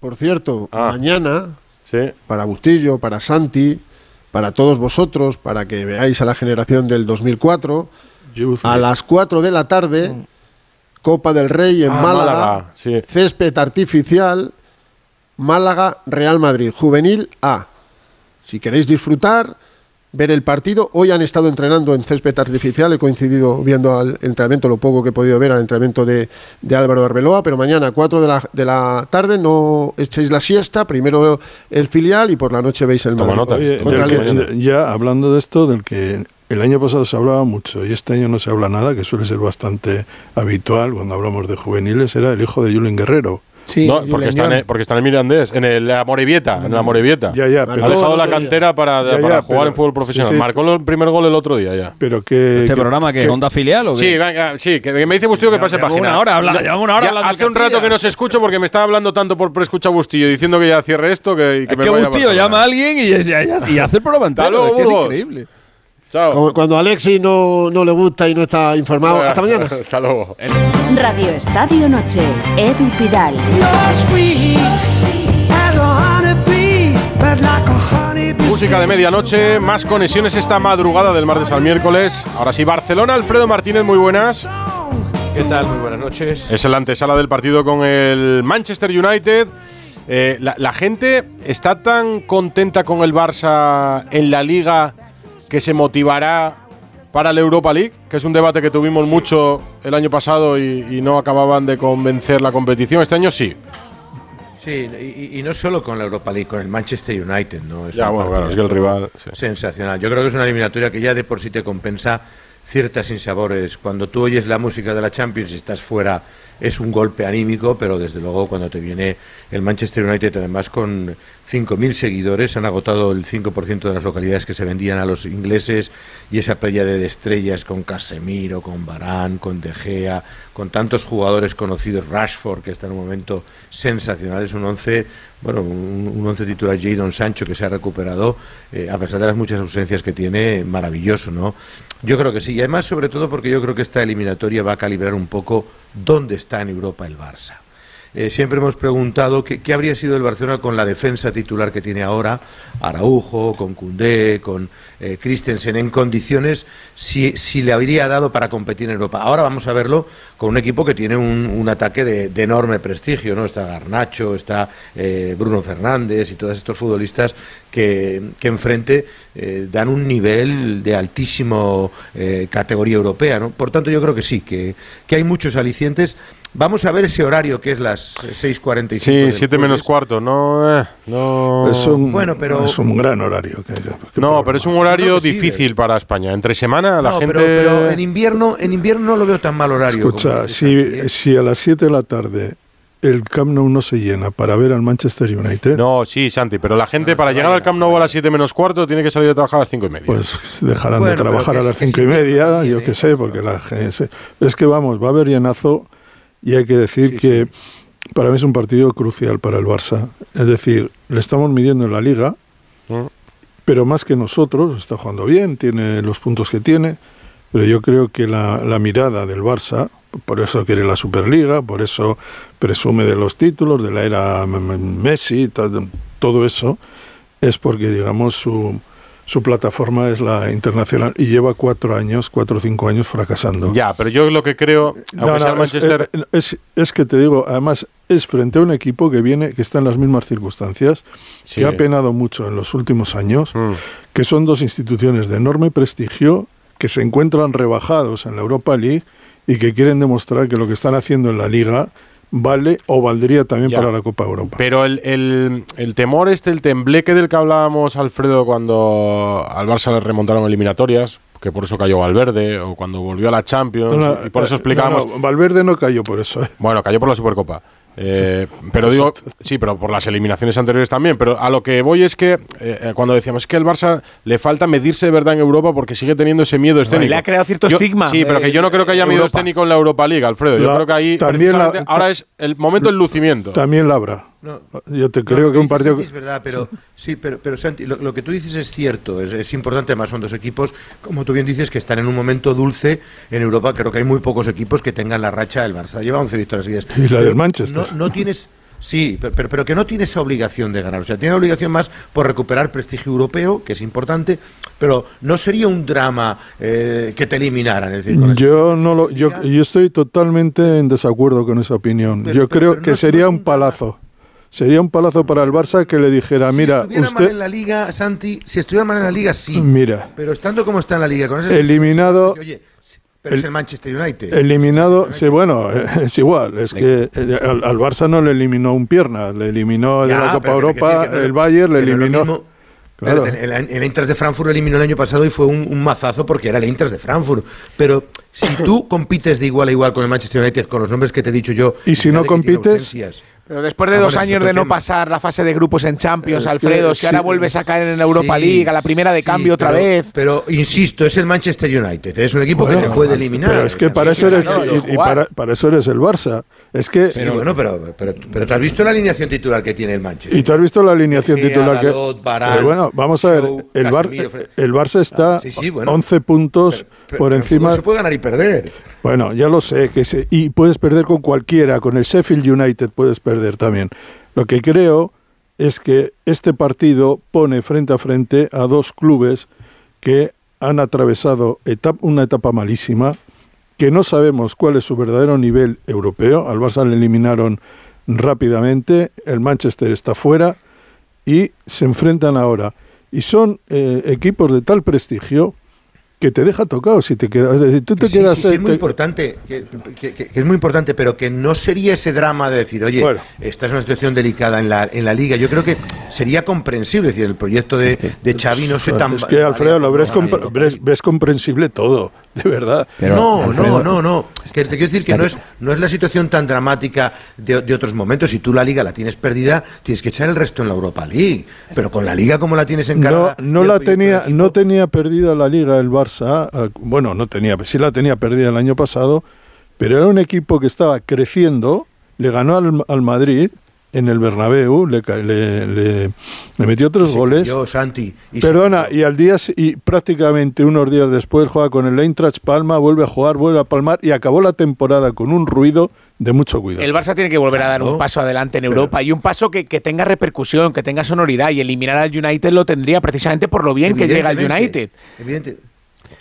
Por cierto, Ah. mañana, Sí. para Bustillo, para Santi, para todos vosotros, para que veáis a la generación del 2004, Youth a las 4 de la tarde, Copa del Rey en Ah, Málaga, Málaga, sí. césped artificial, Málaga, Real Madrid, Juvenil A. Si queréis disfrutar, ver el partido, hoy han estado entrenando en césped artificial, he coincidido viendo al entrenamiento, lo poco que he podido ver al entrenamiento de, de Álvaro Arbeloa, pero mañana a 4 de la, de la tarde no echéis la siesta, primero el filial y por la noche veis el Toma Madrid. Oye, que- ya hablando de esto, del que el año pasado se hablaba mucho y este año no se habla nada, que suele ser bastante habitual cuando hablamos de juveniles, era el hijo de Julien Guerrero. Sí, no, porque está, en el, porque está en el Mirandés, en el Amorebieta, en la Amorebieta. Ya, ya, Ha dejado la cantera para, Ya, ya, para jugar pero- en fútbol profesional. sí, sí. Marcó el primer gol el otro día ya. pero que... ¿Este que- programa que Onda Filial o qué? Sí, venga, sí, que me dice Bustillo que pase Llevamos página. una hora hablando, llevamos una hora Ya hablando de Hace un rato que no se escucho porque me estaba hablando tanto por preescucha Bustillo diciendo que ya cierre esto que, y que Es me que vaya a Bustillo llama a alguien y, y- y- hace el programa entero. luego, es que es Burgos. increíble. Chao. Como Cuando a Alexis no, no le gusta y no está informado. Hasta mañana. [LAUGHS] Hasta luego. Radio Estadio Noche, Edu Pidal. Música de medianoche, más conexiones esta madrugada del martes al miércoles. Ahora sí, Barcelona, Alfredo Martínez, muy buenas. ¿Qué tal? Muy buenas noches. Es la antesala del partido con el Manchester United. Eh, la, la gente está tan contenta con el Barça en la liga que se motivará para la Europa League, que es un debate que tuvimos mucho el año pasado y, y no acababan de convencer la competición. Este año sí. Sí, y, y no solo con la Europa League, con el Manchester United, ¿no? Es Ya, bueno, claro, es que el rival. sí. Sensacional. Yo creo que es una eliminatoria que ya de por sí te compensa ciertas insabores. Cuando tú oyes la música de la Champions y estás fuera, es un golpe anímico, pero desde luego cuando te viene el Manchester United, además con 5.000 seguidores, han agotado el 5% de las localidades que se vendían a los ingleses y esa playa de estrellas con Casemiro, con Barán, con De Gea, con tantos jugadores conocidos, Rashford, que está en un momento sensacional, es un 11, bueno, un, un once titular Jadon Sancho que se ha recuperado, eh, a pesar de las muchas ausencias que tiene, maravilloso, ¿no? Yo creo que sí, y además sobre todo porque yo creo que esta eliminatoria va a calibrar un poco dónde está en Europa el Barça. Eh, siempre hemos preguntado qué, habría sido el Barcelona con la defensa titular que tiene ahora, Araujo, con Cundé, con eh, Christensen, en condiciones, si, si le habría dado para competir en Europa. Ahora vamos a verlo con un equipo que tiene un, un ataque de, enorme prestigio, ¿no? Está Garnacho, está eh, Bruno Fernández y todos estos futbolistas que, que enfrente dan un nivel de altísimo categoría europea, ¿no? Por tanto, yo creo que sí, que, que hay muchos alicientes. Vamos a ver ese horario que es las 6.45. Sí, del 7 menos cuarto. No, eh, no. Es un, Bueno, pero- es un gran horario. ¿qué- qué- qué no, problema? pero es un horario que sí, difícil para España. Entre semana la No, gente. pero, pero en invierno, en invierno no lo veo tan mal horario. Escucha, si, ¿eh? si a las 7 de la tarde el Camp Nou no se llena para ver al Manchester United, No, sí, Santi, pero la gente No, para llegar al Camp Nou a las 7 menos cuarto tiene que salir a trabajar a las 5 y media. pues dejarán Bueno, de trabajar que a las que 5 y media, que yo qué sé, porque la gente... se- Es que vamos, va a haber llenazo y hay que decir que para mí es un partido crucial para el Barça. Es decir, le estamos midiendo en la liga, Mm. pero más que nosotros, está jugando bien, tiene los puntos que tiene, pero yo creo que la, la mirada del Barça, por eso quiere la Superliga, por eso presume de los títulos, de la era Messi, todo eso, es porque, digamos, su, su plataforma es la internacional y lleva cuatro años, cuatro o cinco años fracasando. Ya, pero yo lo que creo, No, no, el es- Manchester. eh, es, es que te digo, además, es frente a un equipo que viene, que está en las mismas circunstancias, Sí. que ha penado mucho en los últimos años, Mm. que son dos instituciones de enorme prestigio, que se encuentran rebajados en la Europa League y que quieren demostrar que lo que están haciendo en la Liga vale o valdría también Ya. para la Copa Europa. Pero el, el- el temor este, el tembleque del que hablábamos, Alfredo, cuando al Barça le remontaron eliminatorias, que por eso cayó Valverde, o cuando volvió a la Champions, No, no, y por eso eh, explicábamos. no, no, Valverde no cayó por eso. ¿eh? Bueno, cayó por la Supercopa. Eh, pero digo, sí, pero por las eliminaciones anteriores también. Pero a lo que voy es que eh, cuando decíamos es que el Barça le falta medirse de verdad en Europa porque sigue teniendo ese miedo escénico. le ha creado cierto Yo- estigma Sí, pero que yo no creo que haya miedo Europa. escénico en la Europa League, Alfredo. Yo La- creo que ahí también la- ahora es el momento del lucimiento. También la habrá. No. Yo te creo que un partido... Es verdad, pero sí, pero, pero Santi, lo, lo que tú dices es cierto, es, es importante, además son dos equipos, como tú bien dices, que están en un momento dulce en Europa, creo que hay muy pocos equipos que tengan la racha del Barça, lleva 11 victorias seguidas. Y la Pero del Manchester. No, no tienes... Sí, pero, pero, pero que no tiene esa obligación de ganar. O sea, tiene obligación más por recuperar prestigio europeo, que es importante, pero no sería un drama eh, que te eliminaran. Es decir, Yo no lo, yo, yo estoy totalmente en desacuerdo con esa opinión. Pero- yo creo que no sería un palazo. Sería un palazo para el Barça que le dijera, si mira, estuviera mal usted, en la liga, Santi, si estuviera mal en la liga, sí. mira, Pero estando como está en la liga, con ese Eliminado- Oye, pero es el Manchester United. eliminado, sí, bueno, es igual, es que eh, al, al Barça no le eliminó un pierna, le eliminó de la Copa que Europa, que el Bayern le eliminó. Claro. El, el, de Frankfurt lo eliminó el año pasado y fue un, un mazazo porque era el Eintracht de Frankfurt. Pero si tú compites de igual a igual con el Manchester United, con los nombres que te he dicho yo, Y si no compites-. Pero después de Ah, dos años de no tema. pasar la fase de grupos en Champions, Es que Alfredo, si ahora sí, vuelves a caer en la Europa Sí, League, a la primera de sí, cambio otra pero- vez. Pero insisto, es el Manchester United. Es un equipo que Bueno, te puede eliminar. Pero es que para eso eres, claro, y- y, para, para eso eres el Barça. Es que, Sí, bueno, pero, pero, pero tú has visto la alineación titular que tiene el Manchester. y tú has visto la alineación titular que. Varane, Pero bueno, vamos a ver, el, Bar- el Barça está Ah, sí, sí, bueno. 11 puntos Pero- pero- por pero encima. Se puede ganar y perder. Bueno, ya lo sé, que se- y puedes perder con cualquiera, con el Sheffield United puedes perder también. Lo que creo es que este partido pone frente a frente a dos clubes que han atravesado etap- una etapa malísima, que no sabemos cuál es su verdadero nivel europeo. Al Barça le eliminaron rápidamente, el Manchester está fuera y se enfrentan ahora. Y son eh, equipos de tal prestigio que te deja tocado si te quedas. Es decir, tú te Sí, quedas. sí, sí, es muy te- importante, que, que- que- que es muy importante, pero que no sería ese drama de decir, oye, Bueno. esta es una situación delicada en la, en la liga. Yo creo que sería comprensible, es decir, el proyecto de, de Xavi no sé tan... Es que, Alfredo, lo ves, no, compre- no, ves, ves comprensible todo, de verdad. Pero, no, no, Alfredo, no, no. Es que te quiero decir que no es, no es la situación tan dramática de, de otros momentos. Si tú la liga la tienes perdida, tienes que echar el resto en la Europa League. Pero con la liga como la tienes No, encargada... no el la tenía, no tenía perdida la liga el Barça. Eh, Bueno, no tenía, sí la tenía perdida el año pasado, pero era un equipo que estaba creciendo, le ganó al, al Madrid en el Bernabéu, le, ca- le- le- le metió tres goles. Santi. y Perdona, y al día y prácticamente unos días después juega con el Eintracht Palma, vuelve a jugar, vuelve a palmar y acabó la temporada con un ruido de mucho cuidado. El Barça tiene que volver a dar un paso adelante en Europa y un paso que, que tenga repercusión, que tenga sonoridad y eliminar al United lo tendría precisamente por lo bien que llega el Evidentemente, United. Evidente.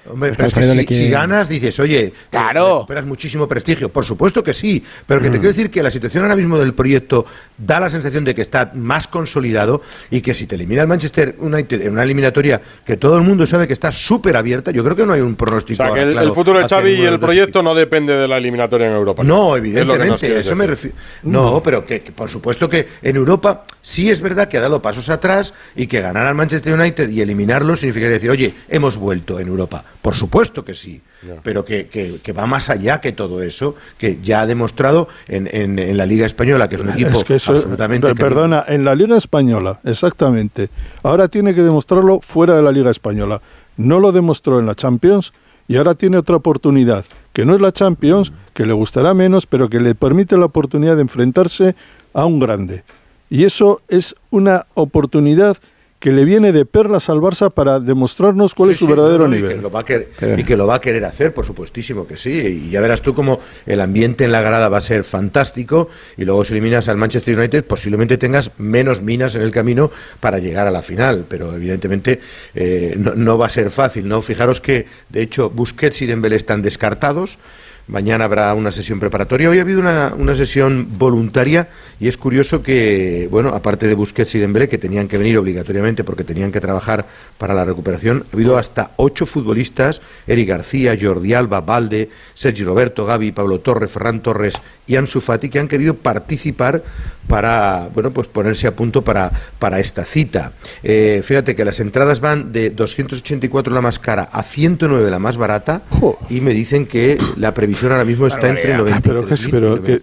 Hombre, Pero pero es que si, le quiere- si ganas, dices, oye, claro. recuperas muchísimo prestigio. Por supuesto que sí, pero que te quiero decir que la situación ahora mismo del proyecto da la sensación de que está más consolidado y que si te elimina el Manchester United en una eliminatoria que todo el mundo sabe que está súper abierta, yo creo que no hay un O pronóstico. sea, que el, claro el futuro de Xavi y el proyecto no depende de la eliminatoria en Europa. no, Es evidentemente, quieres eso me refiero. No, pero que, que por supuesto que en Europa sí es verdad que ha dado pasos atrás y que ganar al Manchester United y eliminarlo significaría decir, oye, hemos vuelto en Europa. Por supuesto que sí, pero que, que- que va más allá que todo eso, que ya ha demostrado en, en- en la Liga Española, que es un equipo Es que eso, absolutamente... per- perdona, en la Liga Española, exactamente. Ahora tiene que demostrarlo fuera de la Liga Española. No lo demostró en la Champions y ahora tiene otra oportunidad, que no es la Champions, que le gustará menos, pero que le permite la oportunidad de enfrentarse a un grande. Y eso es una oportunidad que le viene de perlas al Barça para demostrarnos cuál es su Sí, verdadero no, no, y nivel. que lo va a querer- y que lo va a querer hacer, por supuestísimo que sí. Y ya verás tú cómo el ambiente en la grada va a ser fantástico. Y luego, si eliminas al Manchester United, posiblemente tengas menos minas en el camino para llegar a la final. Pero evidentemente eh, no, no va a ser fácil. no Fijaros que, de hecho, Busquets y Dembélé están descartados. Mañana habrá una sesión preparatoria. Hoy ha habido una, una sesión voluntaria y es curioso que, bueno, aparte de Busquets y Dembélé, que tenían que venir obligatoriamente porque tenían que trabajar para la recuperación, ha habido hasta ocho futbolistas, Eric García, Jordi Alba, Valde, Sergi Roberto, Gaby, Pablo Torres, Ferran Torres y Ansu Fati, que han querido participar para, bueno, pues ponerse a punto para, para esta cita. Eh, fíjate que las entradas van de 284 la más cara a 109 la más barata y me dicen que la previsión ahora mismo está entre Ah, 90 pero, qué es- pero qué-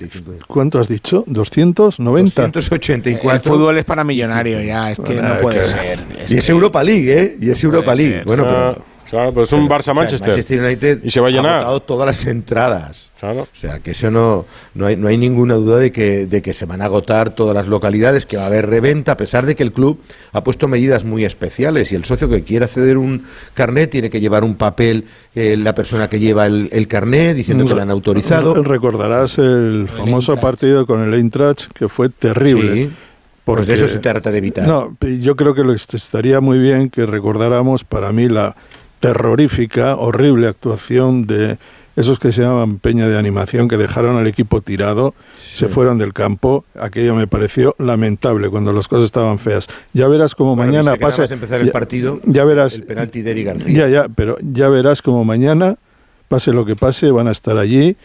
¿Cuánto has dicho? ¿290? 284. El fútbol es para millonarios ya, es que no Ah, puede que- ser. y es Europa League, ¿eh? Y es Europa League. Bueno, Ah, pero... Claro, pero es un O sea, Barça-Manchester. Manchester United y se va a llenar. agotado todas las entradas. Claro. O sea, que eso no, no, hay, no hay ninguna duda de que, de que se van a agotar todas las localidades, que va a haber reventa, a pesar de que el club ha puesto medidas muy especiales y el socio que quiera ceder un carnet tiene que llevar un papel, eh, la persona que lleva el, el carnet, diciendo que le han autorizado. Recordarás el famoso partido con el Eintracht que fue terrible. Sí, pues de eso se trata de evitar. No, yo creo que lo que estaría muy bien que recordáramos para mí la terrorífica, horrible actuación de esos que se llaman peña de animación que dejaron al equipo tirado, se fueron del campo. Aquello me pareció lamentable cuando las cosas estaban feas. Ya verás como Bueno, mañana empezar el ya- partido, ya verás. el penalti de García. Ya, ya, pero ya verás como mañana, pase lo que pase, van a estar allí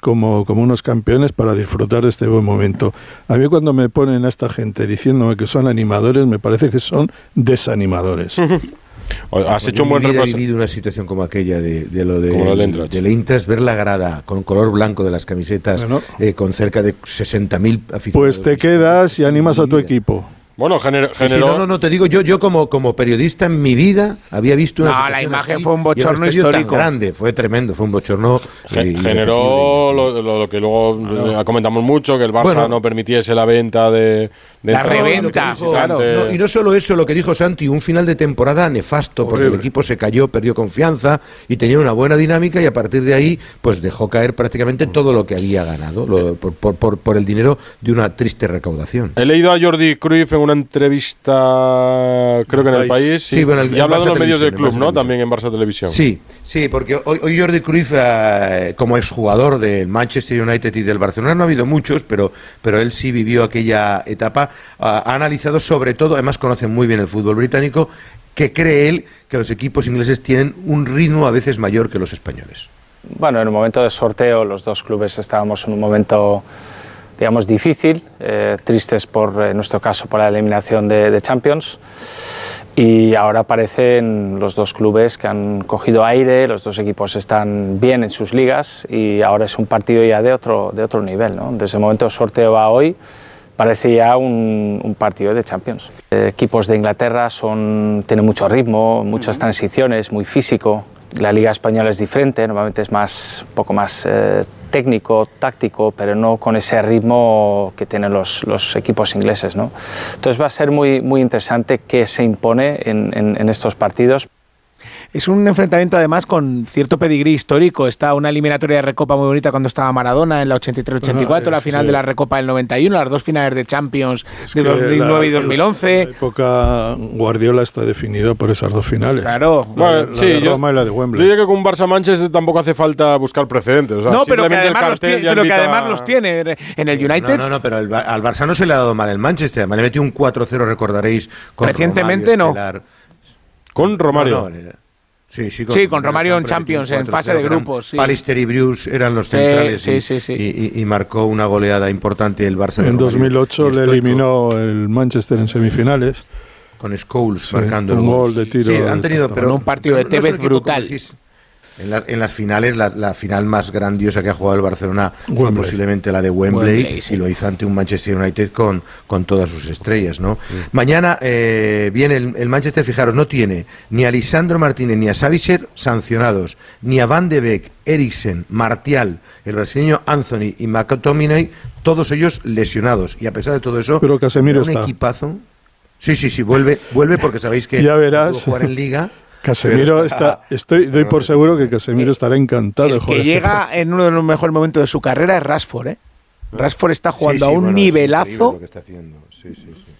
como, como unos campeones para disfrutar de este buen momento. A mí cuando me ponen a esta gente diciéndome que son animadores, me parece que son desanimadores. [LAUGHS] Has hecho un en buen vida he repaso. vivido una situación como aquella de, de lo de, Como lo del Eintracht, ver la grada con color blanco de las camisetas, Bueno. eh, con cerca de 60.000 aficionados. Pues te quedas y animas a tu equipo. Bueno, gener- Sí, sí, generó. no, no, no, te digo, yo, yo como, como periodista en mi vida había visto una No, la imagen así fue un bochorno estadio tan histórico. grande, fue tremendo, fue un bochorno. Ge- eh, generó lo, lo- lo que luego eh, comentamos mucho, que el Barça Bueno. no permitiese la venta de, de La reventa, visitantes. claro. No, y no solo eso, lo que dijo Santi, un final de temporada nefasto, porque el equipo se cayó, perdió confianza y tenía una buena dinámica y a partir de ahí pues dejó caer prácticamente todo lo que había ganado lo- por, por- por- por el dinero de una triste recaudación. He leído a Jordi Cruyff en una entrevista, creo que en el País. Sí, bueno, el- y ha hablado en los medios del club, ¿no? También en Barça Televisión. Sí, sí, porque hoy, hoy Jordi Cruyff, eh, como exjugador del Manchester United y del Barcelona, no ha habido muchos, pero, pero él sí vivió aquella etapa, ha analizado sobre todo, además conoce muy bien el fútbol británico, que cree él que los equipos ingleses tienen un ritmo a veces mayor que los españoles. Bueno, en el momento de sorteo los dos clubes estábamos en un momento, digamos, difícil, eh, tristes por, en nuestro caso, por la eliminación de, de Champions. Y ahora parecen los dos clubes que han cogido aire, los dos equipos están bien en sus ligas y ahora es un partido ya de otro, de otro nivel. ¿no? Desde el momento de sorteo a hoy parece ya un, un partido de Champions. Eh, equipos de Inglaterra son, tienen mucho ritmo, muchas transiciones, muy físico. La liga española es diferente, normalmente es más, un poco más eh, técnico, táctico, pero no con ese ritmo que tienen los, los equipos ingleses. ¿no? Entonces va a ser muy, muy interesante qué se impone en, en, en estos partidos. Es un enfrentamiento además con cierto pedigrí histórico. Está una eliminatoria de Recopa muy bonita cuando estaba Maradona en la 83-84, Bueno, la final que- de la Recopa del 91, las dos finales de Champions Es de que 2009 y la- 2011. La época Guardiola está definida por esas dos finales. Claro. La, Bueno, de- la sí, de yo- Roma y la de Yo Wembley. diría que con un Barça-Manchester tampoco hace falta buscar precedentes. o sea, no, pero que, el además los, tiene, que además los tiene. En el United, No, no, no, pero al, Ba- al Barça no se le ha dado mal el Manchester. Además, le metió un 4-0, recordaréis. Con Recientemente Romario, no. Estelar. Con Romario. No, no, sí, sí, Sí, con Romario en Champions, en fase de 4-0, eran grupos, sí. Pallister y Bruce eran los centrales sí, y, sí, sí. y- y- y marcó una goleada importante el Barça. de En Romario. 2008 Y le eliminó el Manchester en semifinales. Con Scholes Sí, marcando un el gol de tiro Sí, han tenido, pero Con un partido de no- no Tevez equipo, como brutal. decís, En, la- en las finales, la, la final más grandiosa que ha jugado el Barcelona fue posiblemente la de Wembley, Wembley, sí. y lo hizo ante un Manchester United con, con todas sus estrellas. ¿no? Mañana eh, viene el, el Manchester, fijaros, no tiene ni a Lisandro Martínez ni a Savicer sancionados, ni a Van de Beek, Eriksen, Martial, el brasileño Anthony y McTominay, todos ellos lesionados. Y a pesar de todo eso, Pero Casemiro un está. equipazo. Sí, sí, sí, vuelve, vuelve porque sabéis que [LAUGHS] Ya verás. jugar en Liga. Casemiro pero- está, [LAUGHS] estoy, doy por seguro que Casemiro estará encantado de el jugar que este llega partido. en uno de los mejores momentos de su carrera es Rashford. ¿eh? Rashford está jugando sí, a un bueno, es increíble nivelazo. lo que está haciendo. Sí, sí, sí.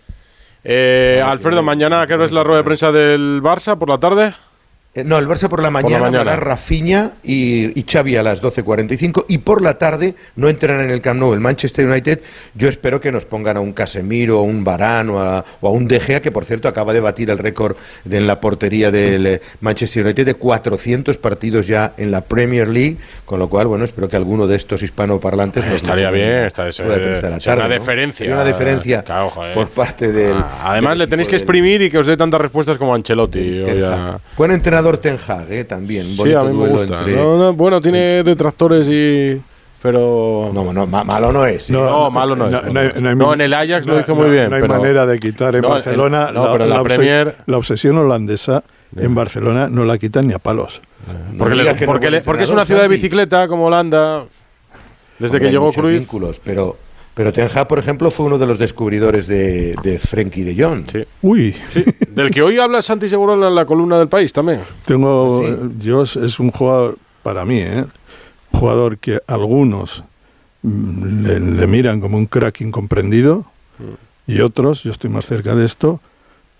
Eh, Alfredo, mañana, ¿qué es la rueda de prensa del Barça por la tarde? Eh, no, el Barça por la la mañana, mañana. van a Rafinha y, y Xavi a las 12.45 y por la tarde no entrarán en el Camp Nou el Manchester United. Yo espero que nos pongan a un Casemiro, a un Varane o a, o a un De Gea, que por cierto acaba de batir el récord en la portería del eh, Manchester United de 400 partidos ya en la Premier League, con lo cual, bueno, espero que alguno de estos hispanoparlantes nos Estaría bien, la esta es, de prensa de la es una tarde, ¿no? deferencia. Sería una deferencia Claro, por parte del... Ah, además, del le tenéis que del- exprimir y que os dé tantas respuestas como Ancelotti. Hag. Buen entrenador Ten Hag, eh, también. Sí, Bonito a mí me gusta. entre- No, no, bueno, tiene detractores y. Pero. No, no, ma- malo no es. ¿eh? No, malo no es. no hay- no hay- No, en el Ajax lo no- hizo muy no- bien. No hay pero- manera de quitar en No, Barcelona en- no, pero en la obse- Premier- la obsesión holandesa en Barcelona no la quitan ni a palos. Porque, le- digas que no porque, es le- porque es una ciudad de bicicleta como Holanda. Desde Hombre, que llegó Cruyff. vínculos, pero, pero Ten Hag, por ejemplo, fue uno de los descubridores de, de Frenkie de Jong. Sí. Uy, Sí, del que hoy habla Santi Seguro en la columna del país también. tengo. ¿Ah, sí? Yo es- un jugador, para mí, ¿eh? jugador que algunos mm, le, le miran como un crack incomprendido y otros, yo estoy más cerca de esto,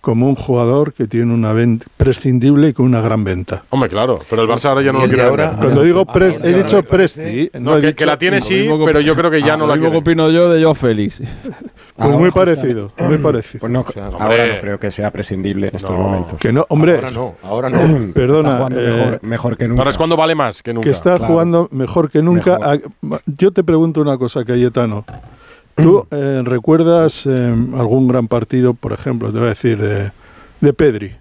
como un jugador que tiene una venta prescindible y con una gran venta. Hombre, claro, pero el Barça ahora ya no lo quiere. ahora- vender. Cuando Ah, digo ah, pres, ahora he dicho presti, parece. no, No, he que, dicho- que la tiene sí, que- pero yo creo que ya Ah, no la quiere. opino yo de Joe Félix. [LAUGHS] Pues muy parecido, muy parecido. Pues no, sea, ahora no creo que sea prescindible en estos No. momentos. Que no, hombre, Ahora no, ahora no. [COUGHS] perdona, eh, mejor, mejor que nunca. Ahora es cuando vale más que nunca. que está claro. jugando mejor que nunca. Yo te pregunto una cosa, Cayetano. ¿Tú eh, recuerdas eh, algún gran partido, por ejemplo, te voy a decir, de, de Pedri?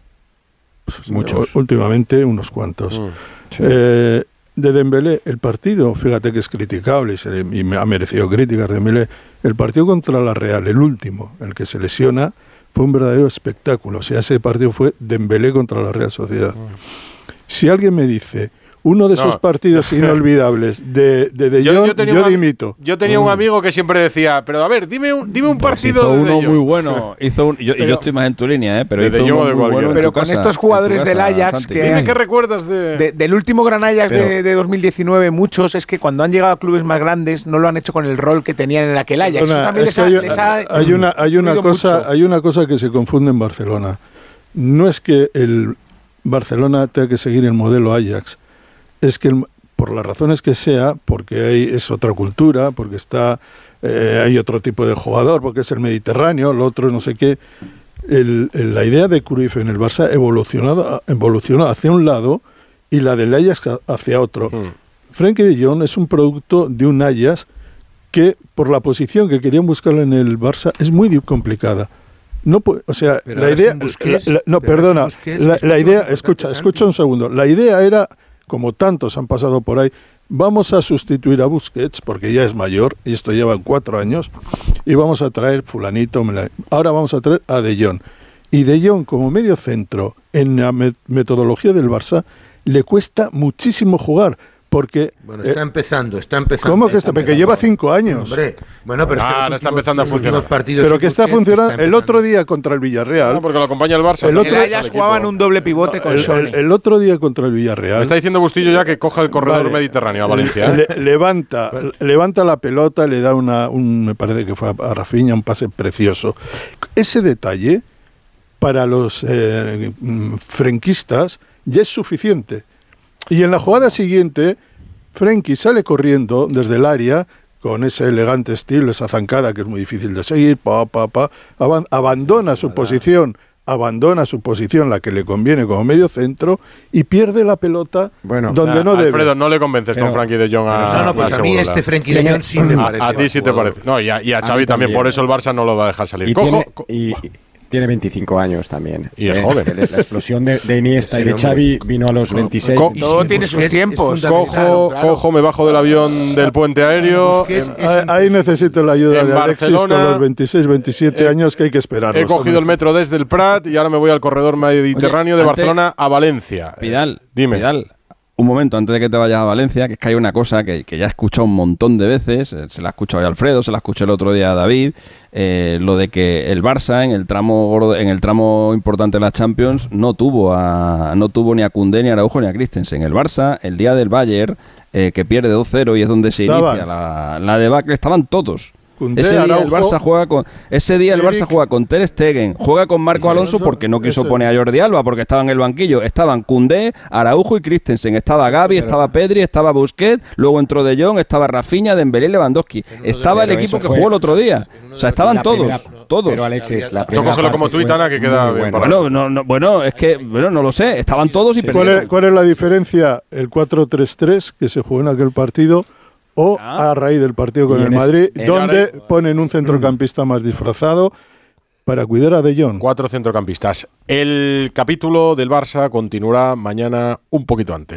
Pues, Muchos. Últimamente unos cuantos. Mm. Sí. Eh, de Dembélé, el partido, fíjate que es criticable y, se le- y me ha merecido críticas Dembélé. El partido contra la Real, el último, el que se lesiona, fue un verdadero espectáculo. O sea, ese partido fue Dembélé contra la Real Sociedad. Si alguien me dice uno de esos No. partidos [LAUGHS] inolvidables de De, de Yo- Jong, yo dimito. Yo tenía un amigo que siempre decía, pero a ver, dime un, dime un Pues partido hizo de uno De Jong". muy bueno. Hizo un- yo, y yo Pero- estoy más en tu línea, ¿eh? pero De hizo De Jong uno muy bueno en Pero con casa, estos jugadores del Ajax Santi. que Dime qué recuerdas de. De- del último gran Ajax de, Pero- de 2019, muchos es que cuando han llegado a clubes más grandes no lo han hecho con el rol que tenían en aquel Ajax. Es que ha- hay, les ha hay una, hay, una cosa, mucho. hay una cosa que se confunde en Barcelona. No es que el Barcelona tenga que seguir el modelo Ajax, es que el- por las razones que sea, porque hay, es otra cultura, porque está eh, hay otro tipo de jugador, porque es el Mediterráneo, lo otro no sé qué. El- el- la idea de Cruyff en el Barça evolucionado, evolucionó hacia un lado y la del Ajax hacia otro. Mm. Frenkie de Jong es un producto de un Ajax que por la posición que querían buscarlo en el Barça es muy complicada. No pu- o sea, Pero la idea, sin Busquets, la- la- no, perdona, Busquets, la, la idea, escucha, escucha un segundo. La idea era, como tantos han pasado por ahí, vamos a sustituir a Busquets porque ya es mayor y esto lleva cuatro años y vamos a traer fulanito, ahora vamos a traer a De Jong. Y De Jong como medio centro en la me- metodología del Barça le cuesta muchísimo jugar porque Bueno, eh, está empezando, está empezando. ¿Cómo que está? Porque lleva cinco años. Hombre, bueno, pero es que Ah, los ahora está empezando a funcionar. partidos pero que está funcionando. está el otro día contra el Villarreal. No, porque lo acompaña el Barça. El otro- El jugaban un doble pivote con el, el- el otro día contra el Villarreal. Me está diciendo Bustillo ya que coja el corredor Vale. mediterráneo a Valencia. ¿eh? Le- levanta, levanta la pelota, le da una, un, me parece que fue a, a Rafinha, un pase precioso. Ese detalle para los eh, mm, frenquistas ya es suficiente. Y en la jugada siguiente, Frenkie sale corriendo desde el área con ese elegante estilo, esa zancada que es muy difícil de seguir, pa, pa, pa, aban- abandona su posición, abandona su posición, la que le conviene como medio centro, y pierde la pelota Bueno, donde Ah, no debe. Alfredo, no le convences Pero- con Frankie de Jong a No, no, pues a mí asegurarla. este Frenkie de Jong sí me A- parece. A, buen ti sí te parece. No, y a, y a A Xavi mí también, también. por eso el Barça no lo va a dejar salir. Y Cojo, tiene, y tiene 25 años también. Y es Eh, joven. La explosión de, de Iniesta Sí, y de hombre. Xavi vino a los 26. Co- Y Todo tiene sus es tiempos. cojo, claro. cojo, me bajo del avión del puente aéreo. Es Ahí- Ahí necesito la ayuda de Alexis Barcelona, con los 26, 27 eh, años que hay que esperarlos. He cogido el metro desde el Prat y ahora me voy al corredor mediterráneo Oye, de Barcelona a Valencia. Vidal, Dime. Vidal, un momento antes de que te vayas a Valencia, que es que hay una cosa que, que ya he escuchado un montón de veces, eh, se la ha escuchado a Alfredo, se la escuché el otro día a David, eh, lo de que el Barça en el tramo en el tramo importante de la Champions no tuvo a no tuvo ni a Koundé ni a Araujo ni a Christensen. El Barça el día del Bayern eh, que pierde 2-0 y es donde se Estaban. inicia la, la debacle, estaban todos. Ese día el Barça juega con ese día el. Barça juega con Ter Stegen, juega con Marco Alonso porque no quiso ese. poner a Jordi Alba porque estaba en el banquillo. Estaban Koundé, Araujo y Christensen. Estaba Gaby, estaba Pedri, estaba Busquets, luego entró De Jong, estaba Rafinha, Dembélé y Lewandowski. Estaba el equipo que jugó el otro día. O sea, estaban todos, primera- todos. Pero Alexis, la Tú primera cógelo como tuit, Ana, que queda bien para- Bueno, no, no, bueno, es que bueno, no lo sé. Estaban todos y ¿Cuál es, cuál es la diferencia? El 4-3-3 que se jugó en aquel partido o Ah. a raíz del partido con el Madrid, en- donde ponen un centrocampista más disfrazado para cuidar a De Jong. Cuatro centrocampistas. El capítulo del Barça continuará mañana un poquito antes.